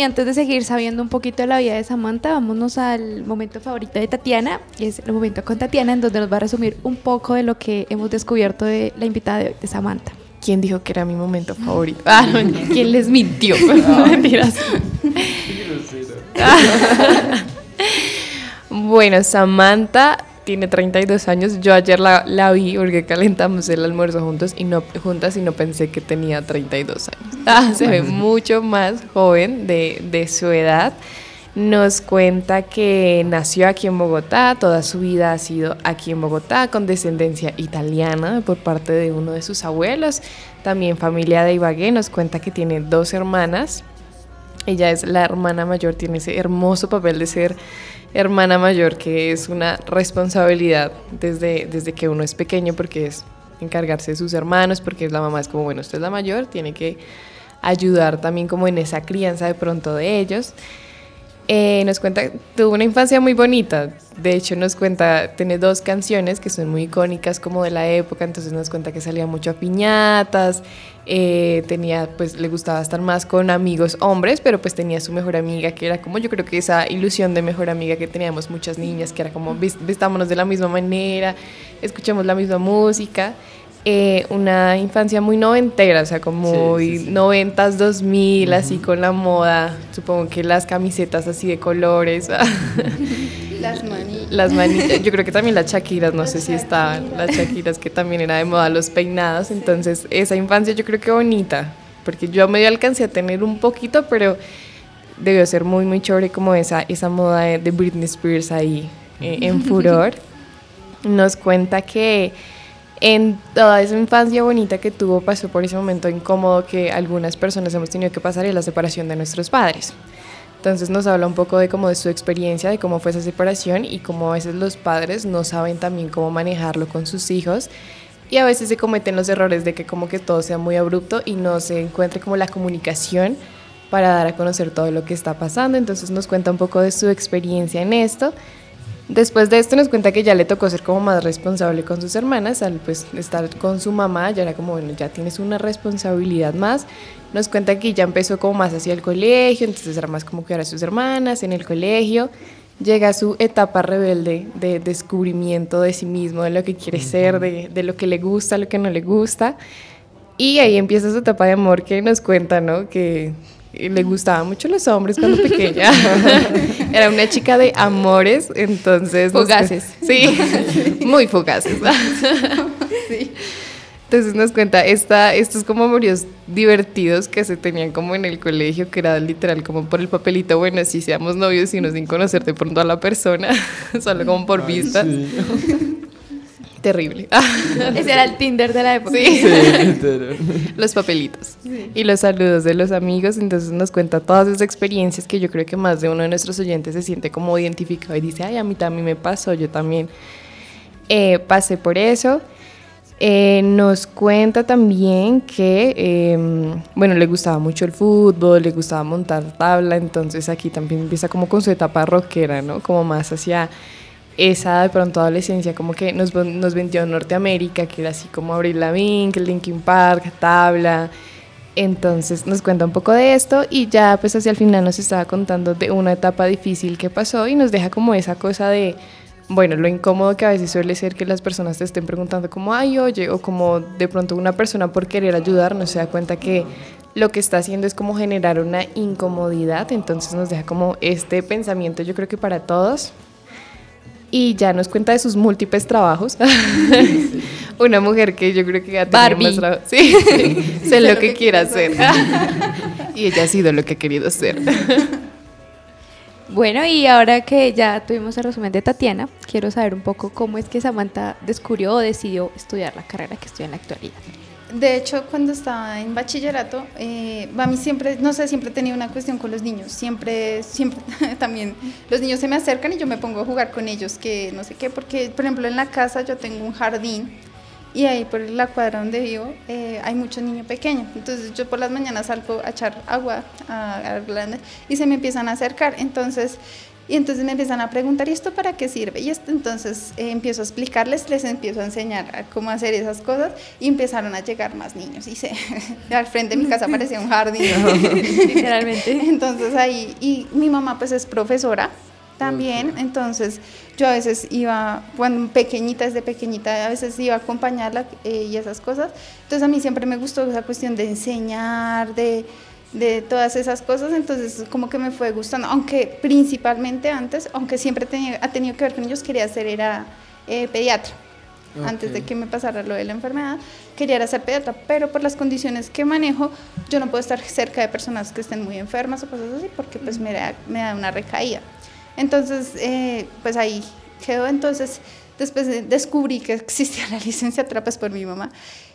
[SPEAKER 4] Y antes de seguir sabiendo un poquito de la vida de Samantha, vámonos al momento favorito de Tatiana, y es el momento con Tatiana, en donde nos va a resumir un poco de lo que hemos descubierto de la invitada de hoy, de Samantha.
[SPEAKER 3] ¿Quién dijo que era mi momento favorito? Ah, no, ¿quién les mintió? Mentiras. bueno, Samantha tiene 32 años. Yo ayer la, la vi porque calentamos el almuerzo juntos y no, juntas y no pensé que tenía 32 años. Ah, se ve mucho más joven de, de su edad. Nos cuenta que nació aquí en Bogotá, toda su vida ha sido aquí en Bogotá, con descendencia italiana por parte de uno de sus abuelos, también familia de Ibagué, nos cuenta que tiene dos hermanas, ella es la hermana mayor, tiene ese hermoso papel de ser hermana mayor, que es una responsabilidad desde, desde que uno es pequeño, porque es encargarse de sus hermanos, porque la mamá es como, bueno, usted es la mayor, tiene que ayudar también como en esa crianza de pronto de ellos. Eh, nos cuenta, tuvo una infancia muy bonita. De hecho, nos cuenta, tiene dos canciones que son muy icónicas como de la época. Entonces nos cuenta que salía mucho a piñatas. eh, tenía, pues, le gustaba estar más con amigos hombres, pero pues tenía su mejor amiga que era como, yo creo que esa ilusión de mejor amiga que teníamos muchas niñas, que era como, "Vis- vistámonos de la misma manera, escuchamos la misma música. Eh, una infancia muy noventera, o sea, como noventas, dos mil, así con la moda, supongo que las camisetas así de colores,
[SPEAKER 5] Las manitas.
[SPEAKER 3] las manitas, yo creo que también las chaquiras, no sé si estaban, las chaquiras que también era de moda, los peinados, entonces esa infancia yo creo que bonita, porque yo medio alcancé a tener un poquito, pero debió ser muy, muy chévere como esa, esa moda de, de Britney Spears ahí eh, en furor. Nos cuenta que en toda esa infancia bonita que tuvo pasó por ese momento incómodo que algunas personas hemos tenido que pasar y la separación de nuestros padres. Entonces nos habla un poco de cómo de su experiencia, de cómo fue esa separación y cómo a veces los padres no saben también cómo manejarlo con sus hijos y a veces se cometen los errores de que como que todo sea muy abrupto y no se encuentre como la comunicación para dar a conocer todo lo que está pasando. Entonces nos cuenta un poco de su experiencia en esto. Después de esto nos cuenta que ya le tocó ser como más responsable con sus hermanas, al pues estar con su mamá, ya era como, bueno, ya tienes una responsabilidad más. Nos cuenta que ya empezó como más hacia el colegio, entonces era más como que ahora sus hermanas en el colegio. Llega su etapa rebelde de descubrimiento de sí mismo, de lo que quiere ser, de, de lo que le gusta, lo que no le gusta. Y ahí empieza su etapa de amor que nos cuenta, ¿no? Que le gustaban mucho los hombres cuando pequeña. Era una chica de amores, entonces... nos
[SPEAKER 4] Fugaces.
[SPEAKER 3] Sí, muy fugaces. Sí. Entonces nos cuenta esta, estos como amorios divertidos que se tenían como en el colegio, que era literal como por el papelito, bueno, si seamos novios, sino sin conocer de pronto a la persona, solo como por vista. Terrible.
[SPEAKER 4] Ese era el Tinder de la época.
[SPEAKER 3] Sí. los papelitos y los saludos de los amigos. Entonces nos cuenta todas esas experiencias que yo creo que más de uno de nuestros oyentes se siente como identificado y dice, ay, a mí también me pasó, yo también eh, pasé por eso. Eh, nos cuenta también que, eh, bueno, le gustaba mucho el fútbol, le gustaba montar tabla, entonces aquí también empieza como con su etapa rockera, ¿no? Como más hacia esa de pronto adolescencia como que nos, nos vendió Norteamérica, que era así como Abril Lavigne, Linkin Park, Tabla. Entonces nos cuenta un poco de esto y ya pues hacia el final nos estaba contando de una etapa difícil que pasó y nos deja como esa cosa de, bueno, lo incómodo que a veces suele ser que las personas te estén preguntando como, ay, oye, o como de pronto una persona por querer ayudar no se da cuenta que lo que está haciendo es como generar una incomodidad, entonces nos deja como este pensamiento yo creo que para todos. Y ya nos cuenta de sus múltiples trabajos. Una mujer que yo creo que ha tenido
[SPEAKER 4] Barbie.
[SPEAKER 3] más trabajo. Sí, sé lo que quiera hacer. y ella ha sido lo que ha querido ser.
[SPEAKER 4] Bueno, y ahora que ya tuvimos el resumen de Tatiana, quiero saber un poco cómo es que Samantha descubrió o decidió estudiar la carrera que estudia en la actualidad.
[SPEAKER 5] De hecho, cuando estaba en bachillerato, eh, a mí siempre, no sé, siempre tenido una cuestión con los niños. Siempre, siempre también los niños se me acercan y yo me pongo a jugar con ellos, que no sé qué, porque, por ejemplo, en la casa yo tengo un jardín y ahí por la cuadra donde vivo eh, hay muchos niños pequeños. Entonces yo por las mañanas salgo a echar agua a, a y se me empiezan a acercar. Entonces y entonces me empiezan a preguntar, ¿y esto para qué sirve? Y esto, entonces eh, empiezo a explicarles, les empiezo a enseñar a cómo hacer esas cosas y empezaron a llegar más niños. Y se, al frente de mi casa parecía un jardín.
[SPEAKER 4] Literalmente.
[SPEAKER 5] Entonces ahí, y mi mamá pues es profesora también, entonces yo a veces iba, cuando pequeñita, desde pequeñita, a veces iba a acompañarla eh, y esas cosas. Entonces a mí siempre me gustó esa cuestión de enseñar, de de todas esas cosas, entonces como que me fue gustando, aunque principalmente antes, aunque siempre tenía, ha tenido que ver con ellos, quería ser era eh, pediatra. Antes de que me pasara lo de la enfermedad, quería era ser pediatra, pero por las condiciones que manejo, yo no puedo estar cerca de personas que estén muy enfermas o cosas así, porque pues me da, me da una recaída. Entonces, eh, pues ahí quedó. Entonces, después de- descubrí que existía la licenciatura pues por mi mamá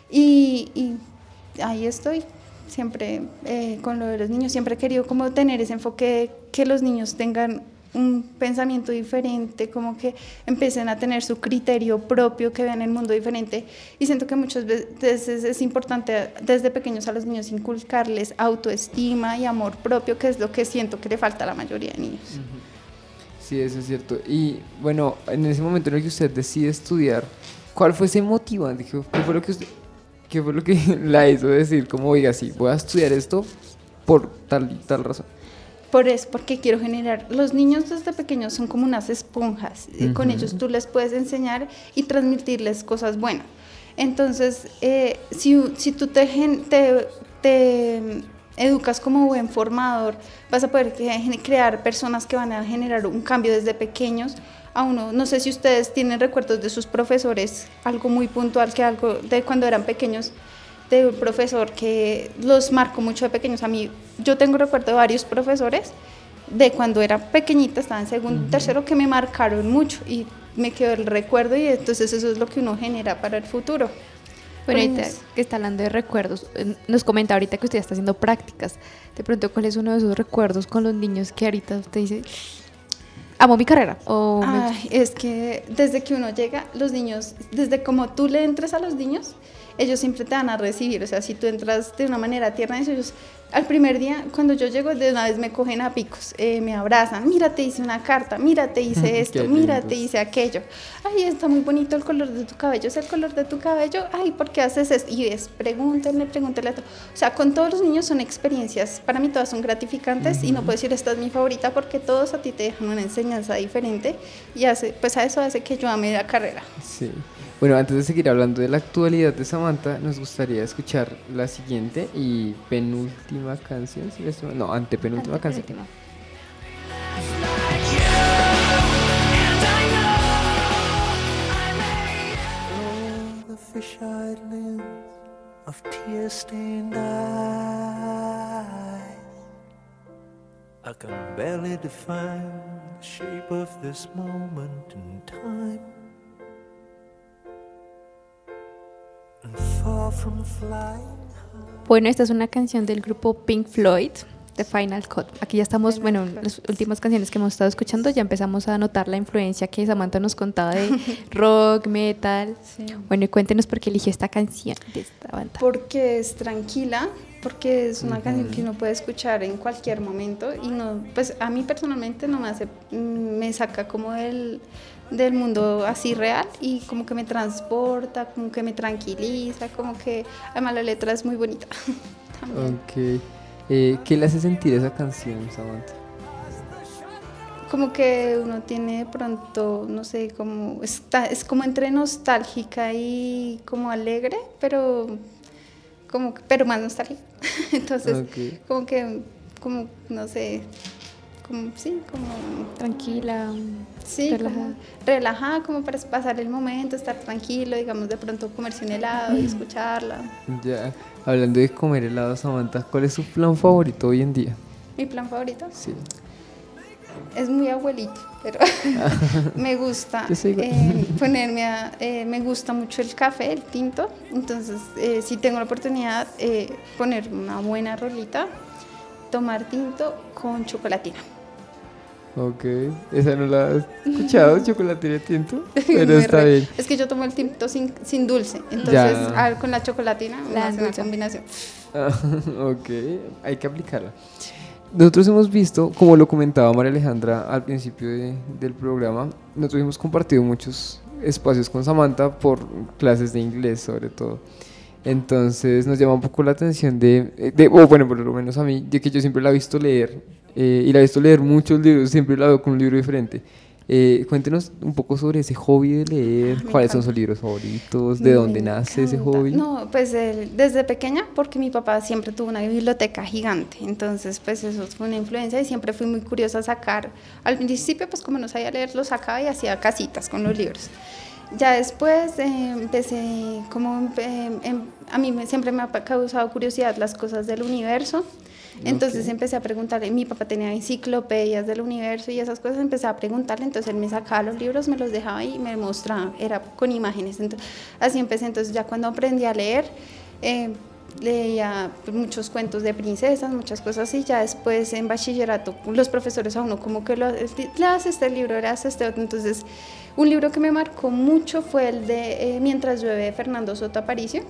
[SPEAKER 5] y, y ahí estoy siempre eh, con lo de los niños, siempre he querido como tener ese enfoque de que los niños tengan un pensamiento diferente, como que empiecen a tener su criterio propio, que vean el mundo diferente. Y siento que muchas veces es importante desde pequeños a los niños inculcarles autoestima y amor propio, que es lo que siento que le falta a la mayoría de niños.
[SPEAKER 2] Sí, eso es cierto. Y bueno, en ese momento en el que usted decide estudiar, ¿cuál fue ese motivante? ¿Qué fue lo que, usted- qué fue lo que la hizo decir? Como, oiga, sí, voy a estudiar esto por tal y tal razón.
[SPEAKER 5] Por eso, porque quiero generar. Los niños desde pequeños son como unas esponjas. eh, Con ellos tú les puedes enseñar y transmitirles cosas buenas. Entonces, eh, si, si tú te, gen- te, te, mm, educas como buen formador, vas a poder que- crear personas que van a generar un cambio desde pequeños a uno. No sé si ustedes tienen recuerdos de sus profesores, algo muy puntual que algo de cuando eran pequeños de un profesor que los marcó mucho de pequeños. A mí, yo tengo recuerdo de varios profesores de cuando era pequeñita, estaba en segundo, tercero, que me marcaron mucho y me quedó el recuerdo y entonces eso es lo que uno genera para el futuro.
[SPEAKER 4] Bueno, ahorita que está hablando de recuerdos, eh, nos comenta ahorita que usted está haciendo prácticas. De pronto, ¿cuál es uno de esos recuerdos con los niños que ahorita usted dice, amo mi carrera? O me-
[SPEAKER 5] Ay, es que desde que uno llega, los niños, desde como tú le entres a los niños, ellos siempre te van a recibir. O sea, si tú entras de una manera tierna, ellos al primer día, cuando yo llego, de una vez me cogen a picos, eh, me abrazan, mira, te hice una carta, mira, te hice esto, mira, te hice aquello. Ay, está muy bonito el color de tu cabello, es el color de tu cabello. Ay, ¿por qué haces esto? Y es, pregúntenle, pregúntenle. a to- O sea, con todos los niños son experiencias, para mí todas son gratificantes y no puedo decir esta es mi favorita porque todos a ti te dejan una enseñanza diferente y hace, pues a eso hace que yo ame la carrera.
[SPEAKER 2] Sí. Bueno, antes de seguir hablando de la actualidad de Samantha, nos gustaría escuchar la siguiente y penúltima canción. si no antepenúltima canción.
[SPEAKER 4] Antepenúltima.
[SPEAKER 9] The fish-eyed lens of tear-stained eyes. I can barely define the shape of this moment in time.
[SPEAKER 4] Bueno, esta es una canción del grupo Pink Floyd, The Final Cut. Aquí ya estamos, bueno, en las últimas canciones que hemos estado escuchando ya empezamos a notar la influencia que Samantha nos contaba de rock, metal. Bueno, y cuéntenos por qué eligió esta canción de esta banda.
[SPEAKER 5] Porque es tranquila, porque es una canción que uno puede escuchar en cualquier momento y no, pues a mí personalmente no me hace, me saca como del, del mundo así real y como que me transporta, como que me tranquiliza, como que además la letra es muy bonita.
[SPEAKER 2] Ok. Eh, ¿Qué le hace sentir esa canción, Samantha?
[SPEAKER 5] como que uno tiene de pronto, no sé, como está, es como entre nostálgica y como alegre, pero como pero más nostálgica. Entonces, como que como no sé, como sí, como
[SPEAKER 4] Tranquila.
[SPEAKER 5] sí,
[SPEAKER 4] relajada.
[SPEAKER 5] como relajada, como para pasar el momento, estar tranquilo, digamos, de pronto comerse un helado y escucharla.
[SPEAKER 2] Ya, hablando de comer helado, Samantha, ¿cuál es su plan favorito hoy en día?
[SPEAKER 5] Mi plan favorito
[SPEAKER 2] Sí.
[SPEAKER 5] es muy abuelito, pero me gusta eh, ponerme a, eh, me gusta mucho el café, el tinto, entonces eh, si tengo la oportunidad eh, poner una buena rolita, tomar tinto con chocolatina.
[SPEAKER 2] Ok, esa no la has escuchado, chocolate tinto, pero está
[SPEAKER 5] re-
[SPEAKER 2] bien.
[SPEAKER 5] Es que yo tomo el tinto sin, sin dulce, entonces
[SPEAKER 2] Ya.
[SPEAKER 5] ah, con la chocolatina me
[SPEAKER 4] La
[SPEAKER 5] hace una
[SPEAKER 4] dulce.
[SPEAKER 5] combinación.
[SPEAKER 2] Ah, ok, hay que aplicarla. Nosotros hemos visto, como lo comentaba María Alejandra al principio de- del programa, nosotros hemos compartido muchos espacios con Samantha por clases de inglés sobre todo. Entonces nos llama un poco la atención de, de o bueno, por lo menos a mí, de que yo siempre la he visto leer eh, y la he visto leer muchos libros, siempre la veo con un libro diferente. Eh, cuéntenos un poco sobre ese hobby de leer,
[SPEAKER 5] Me
[SPEAKER 2] cuáles son sus libros favoritos, de dónde nace ese hobby.
[SPEAKER 5] No, pues el- desde pequeña, porque mi papá siempre tuvo una biblioteca gigante, entonces pues eso fue una influencia y siempre fui muy curiosa a sacar. Al principio pues como no sabía leer, lo sacaba y hacía casitas con los libros. Ya después eh, empecé como, em- a mí siempre me ha causado curiosidad las cosas del universo. Entonces empecé a preguntarle, mi papá tenía enciclopedias del universo y esas cosas, empecé a preguntarle, entonces él me sacaba los libros, me los dejaba y me mostraba, era con imágenes. Entonces, así empecé, entonces ya cuando aprendí a leer, eh, leía muchos cuentos de princesas, muchas cosas así, ya después en bachillerato los profesores a uno como que lo, leas este libro, leas este otro, entonces un libro que me marcó mucho fue el de eh, Mientras llueve de Fernando Soto Aparicio,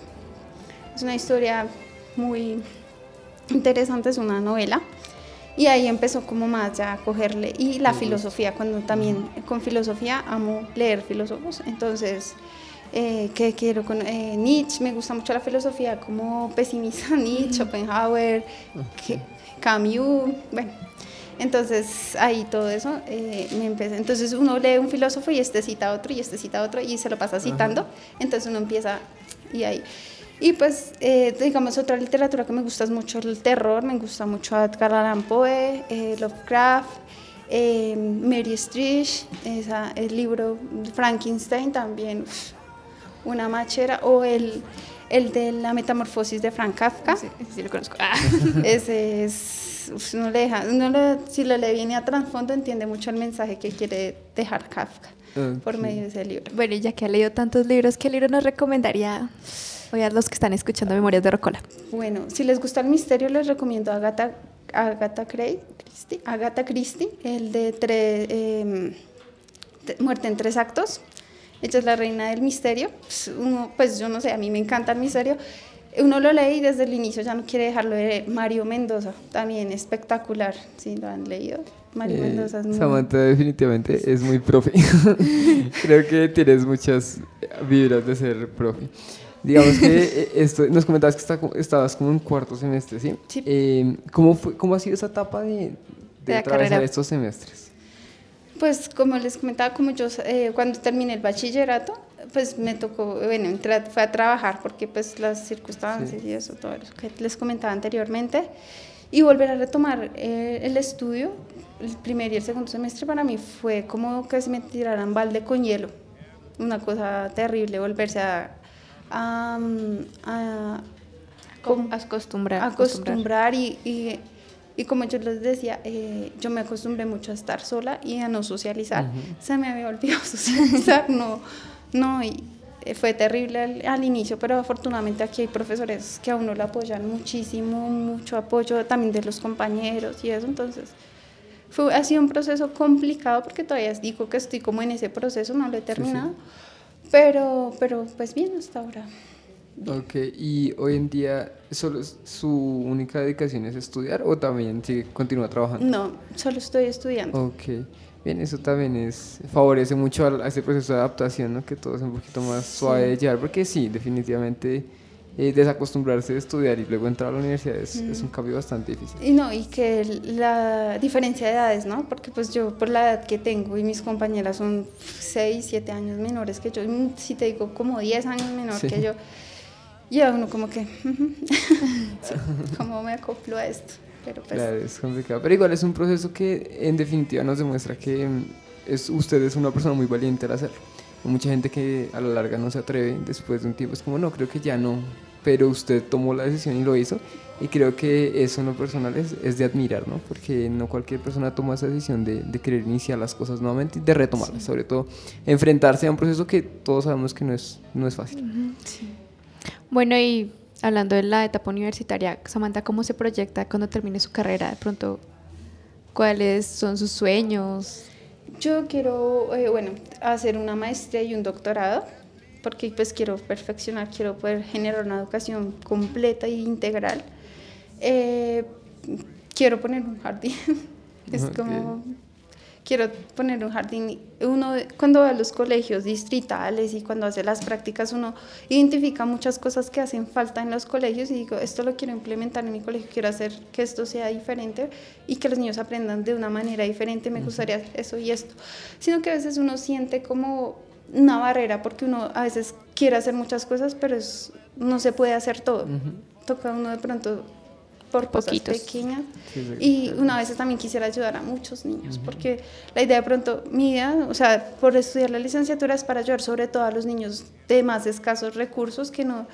[SPEAKER 5] es una historia muy interesante, es una novela. Y ahí empezó como más ya a cogerle. Y la filosofía, cuando también con filosofía amo leer filósofos. Entonces, eh, ¿qué quiero con eh, Nietzsche? Me gusta mucho la filosofía como pesimista, Nietzsche, Schopenhauer, que- Camus, bueno. Entonces, ahí todo eso eh, me empecé. Entonces, uno lee un filósofo y este cita a otro y este cita a otro y se lo pasa citando. Entonces, uno empieza y ahí. Y pues, eh, digamos, otra literatura que me gusta es mucho el terror, me gusta mucho Edgar Allan Poe, eh, Lovecraft, eh, Mary Street, esa, el libro Frankenstein también, uf, una machera, o el, el de la metamorfosis de Frank Kafka.
[SPEAKER 4] Sí, sí lo conozco.
[SPEAKER 5] Ese es, uf, no le deja, uno lo- si lo lee bien y a trasfondo entiende mucho el mensaje que quiere dejar Kafka por medio de ese libro.
[SPEAKER 4] Bueno, y ya que ha leído tantos libros, ¿qué libro nos recomendaría hoy a los que están escuchando Memorias de Rocola?
[SPEAKER 5] Bueno, si les gusta el misterio, les recomiendo a Agatha, Agatha Cray- Christie, Agatha Christie, el de tre- de Muerte en tres actos. Ella es la reina del misterio. Pues, uno, pues yo no sé, a mí me encanta el misterio. Uno lo lee y desde el inicio ya no quiere dejarlo de leer. Mario Mendoza, también espectacular, si lo han leído. Mario
[SPEAKER 2] Eh,
[SPEAKER 5] Mendoza es muy...
[SPEAKER 2] Samantha definitivamente es muy profe. Creo que tienes muchas vibras de ser profe. Digamos que eh, esto, nos comentabas que está estabas como en cuarto semestre, ¿sí?
[SPEAKER 5] Sí.
[SPEAKER 2] Eh, ¿cómo, fue, ¿Cómo ha sido esa etapa de, de,
[SPEAKER 5] De
[SPEAKER 2] atravesar
[SPEAKER 5] carrera.
[SPEAKER 2] estos semestres?
[SPEAKER 5] Pues como les comentaba, como yo eh, cuando terminé el bachillerato, pues me tocó, bueno, entré fue a trabajar porque pues las circunstancias y eso, todo lo que les comentaba anteriormente, y volver a retomar eh, el estudio, el primer y el segundo semestre para mí fue como que se me tiraran balde con hielo, una cosa terrible, volverse a... a, a-
[SPEAKER 4] Acostumbrar.
[SPEAKER 5] acostumbrar y, y, y como yo les decía, eh, yo me acostumbré mucho a estar sola y a no socializar. Se me había olvidado socializar, no, no, y eh, fue terrible al, al inicio, pero afortunadamente aquí hay profesores que a uno lo apoyan muchísimo, mucho apoyo también de los compañeros y eso, entonces fue, ha sido un proceso complicado porque todavía digo que estoy como en ese proceso, no lo he terminado, pero, pero pues bien hasta ahora.
[SPEAKER 2] Ok, y hoy en día, ¿solo ¿su única dedicación es estudiar o también sigue, continúa trabajando?
[SPEAKER 5] No, solo estoy estudiando.
[SPEAKER 2] Ok. Bien, eso también es favorece mucho al- a, ese proceso de adaptación, ¿no? que todo es un poquito más suave de llevar, porque sí, definitivamente eh, desacostumbrarse de estudiar y luego entrar a la universidad es, es un cambio bastante difícil.
[SPEAKER 5] Y no, y que la diferencia de edades, ¿no? Porque pues yo por la edad que tengo y mis compañeras son 6, 7 años menores que yo, mm, si te digo como 10 años menor
[SPEAKER 2] Sí.
[SPEAKER 5] que yo, ya uno como que, ¿cómo me acoplo a esto? Pero pues,
[SPEAKER 2] Claro, es complicado. Pero igual es un proceso que en definitiva nos demuestra que mm, es, usted es una persona muy valiente al hacerlo. Mucha gente que a la larga no se atreve después de un tiempo. Es como, no, creo que ya no. Pero usted tomó la decisión y lo hizo. Y creo que eso en lo personal es, es de admirar, ¿no? Porque no cualquier persona toma esa decisión de, de querer iniciar las cosas nuevamente y de retomarlas. Sobre todo, enfrentarse a un proceso que todos sabemos que no es, no es fácil.
[SPEAKER 4] Bueno, y hablando de la etapa universitaria, Samantha, ¿cómo se proyecta cuando termine su carrera? De pronto, ¿cuáles son sus sueños?
[SPEAKER 5] yo quiero, eh, bueno, hacer una maestría y un doctorado, porque pues quiero perfeccionar, quiero poder generar una educación completa e integral. Eh, quiero poner un jardín, es
[SPEAKER 2] Ok.
[SPEAKER 5] como, quiero poner un jardín. Uno, cuando va a los colegios distritales y cuando hace las prácticas, uno identifica muchas cosas que hacen falta en los colegios y digo, esto lo quiero implementar en mi colegio, quiero hacer que esto sea diferente y que los niños aprendan de una manera diferente, me gustaría eso y esto. Sino que a veces uno siente como una barrera porque uno a veces quiere hacer muchas cosas, pero es- no se puede hacer todo. Toca uno de pronto por cosas
[SPEAKER 4] Poquitos.
[SPEAKER 5] pequeñas.
[SPEAKER 2] Sí, sí,
[SPEAKER 5] Y una vez también quisiera ayudar a muchos niños, porque la idea de pronto, mi idea, o sea, por estudiar la licenciatura es para ayudar sobre todo a los niños de más escasos recursos que no...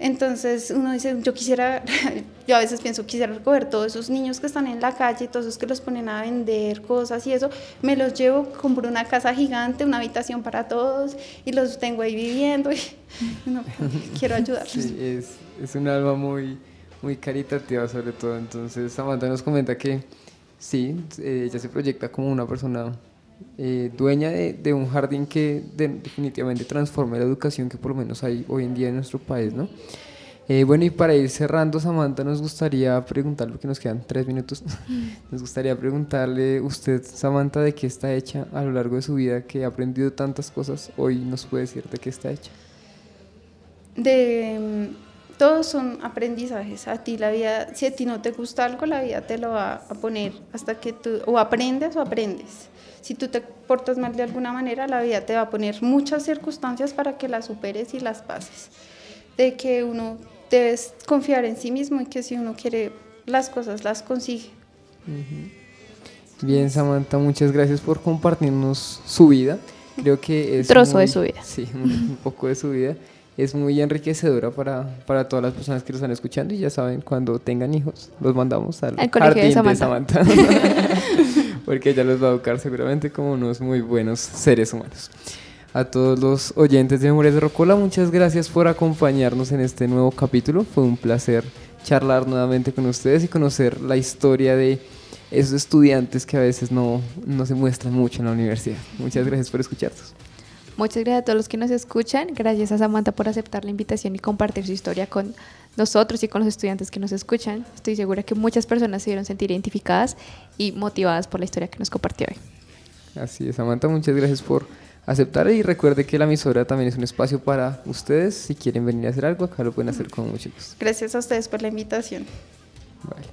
[SPEAKER 5] Entonces uno dice, yo quisiera, yo a veces pienso, quisiera recoger todos esos niños que están en la calle, todos esos que los ponen a vender cosas y eso, me los llevo, compro una casa gigante, una habitación para todos y los tengo ahí viviendo y no, quiero ayudarlos.
[SPEAKER 2] Sí, es, es un alma muy, muy caritativa sobre todo. Entonces Samantha nos comenta que sí, eh, ella se proyecta como una persona eh, dueña de, un jardín que de- definitivamente transforme la educación que por lo menos hay hoy en día en nuestro país, ¿no? Eh, bueno, y para ir cerrando, Samantha, nos gustaría preguntarle, porque nos quedan tres minutos, nos gustaría preguntarle, usted, Samantha, de qué está hecha a lo largo de su vida, que ha aprendido tantas cosas, hoy nos puede decir de qué está hecha.
[SPEAKER 5] de mm, todos son aprendizajes. A ti la vida, si a ti no te gusta algo, la vida te lo va a poner hasta que tú o aprendes o aprendes. Si tú te portas mal de alguna manera, la vida te va a poner muchas circunstancias para que las superes y las pases. De que uno debes confiar en sí mismo y que si uno quiere las cosas las consigue.
[SPEAKER 2] Bien, Samantha, muchas gracias por compartirnos su vida. Creo que es
[SPEAKER 4] Trozo de
[SPEAKER 2] muy-
[SPEAKER 4] su vida.
[SPEAKER 2] Sí, un, un poco de su vida. Es muy enriquecedora para, para todas las personas que lo están escuchando y ya saben, cuando tengan hijos, los mandamos al,
[SPEAKER 4] Al colegio de
[SPEAKER 2] jardín
[SPEAKER 4] Samantha.
[SPEAKER 2] Porque ella los va a educar seguramente como unos muy buenos seres humanos. A todos los oyentes de Memorias de Rocola, muchas gracias por acompañarnos en este nuevo capítulo. Fue un placer charlar nuevamente con ustedes y conocer la historia de esos estudiantes que a veces no, no se muestran mucho en la universidad. Muchas gracias por escucharnos.
[SPEAKER 4] Muchas gracias a todos los que nos escuchan. Gracias a Samantha por aceptar la invitación y compartir su historia con nosotros y con los estudiantes que nos escuchan. Estoy segura que muchas personas se dieron sentir identificadas y motivadas por la historia que nos compartió hoy.
[SPEAKER 2] Así es, Samantha, muchas gracias por aceptar y recuerde que la emisora también es un espacio para ustedes. Si quieren venir a hacer algo, acá lo pueden hacer con mucho gusto.
[SPEAKER 5] Gracias a ustedes por la invitación.
[SPEAKER 2] Vale.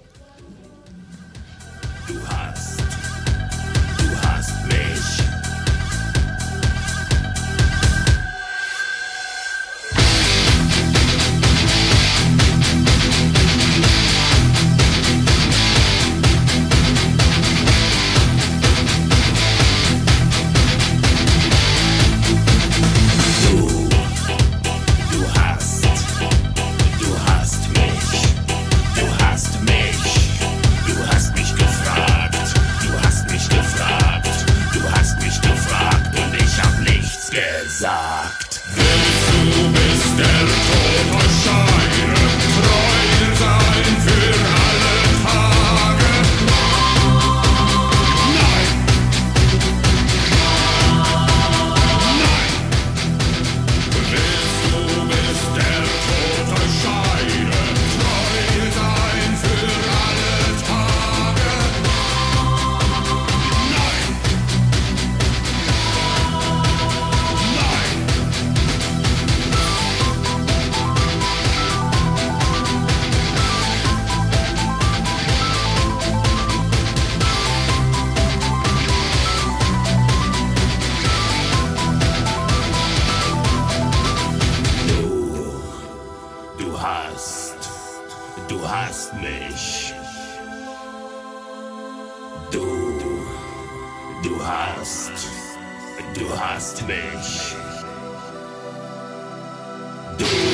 [SPEAKER 8] do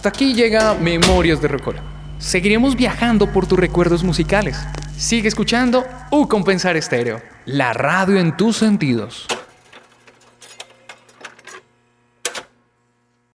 [SPEAKER 10] Hasta aquí llega Memorias de Rocola. Seguiremos viajando por tus recuerdos musicales. Sigue escuchando U Compensar Estéreo, la radio en tus sentidos.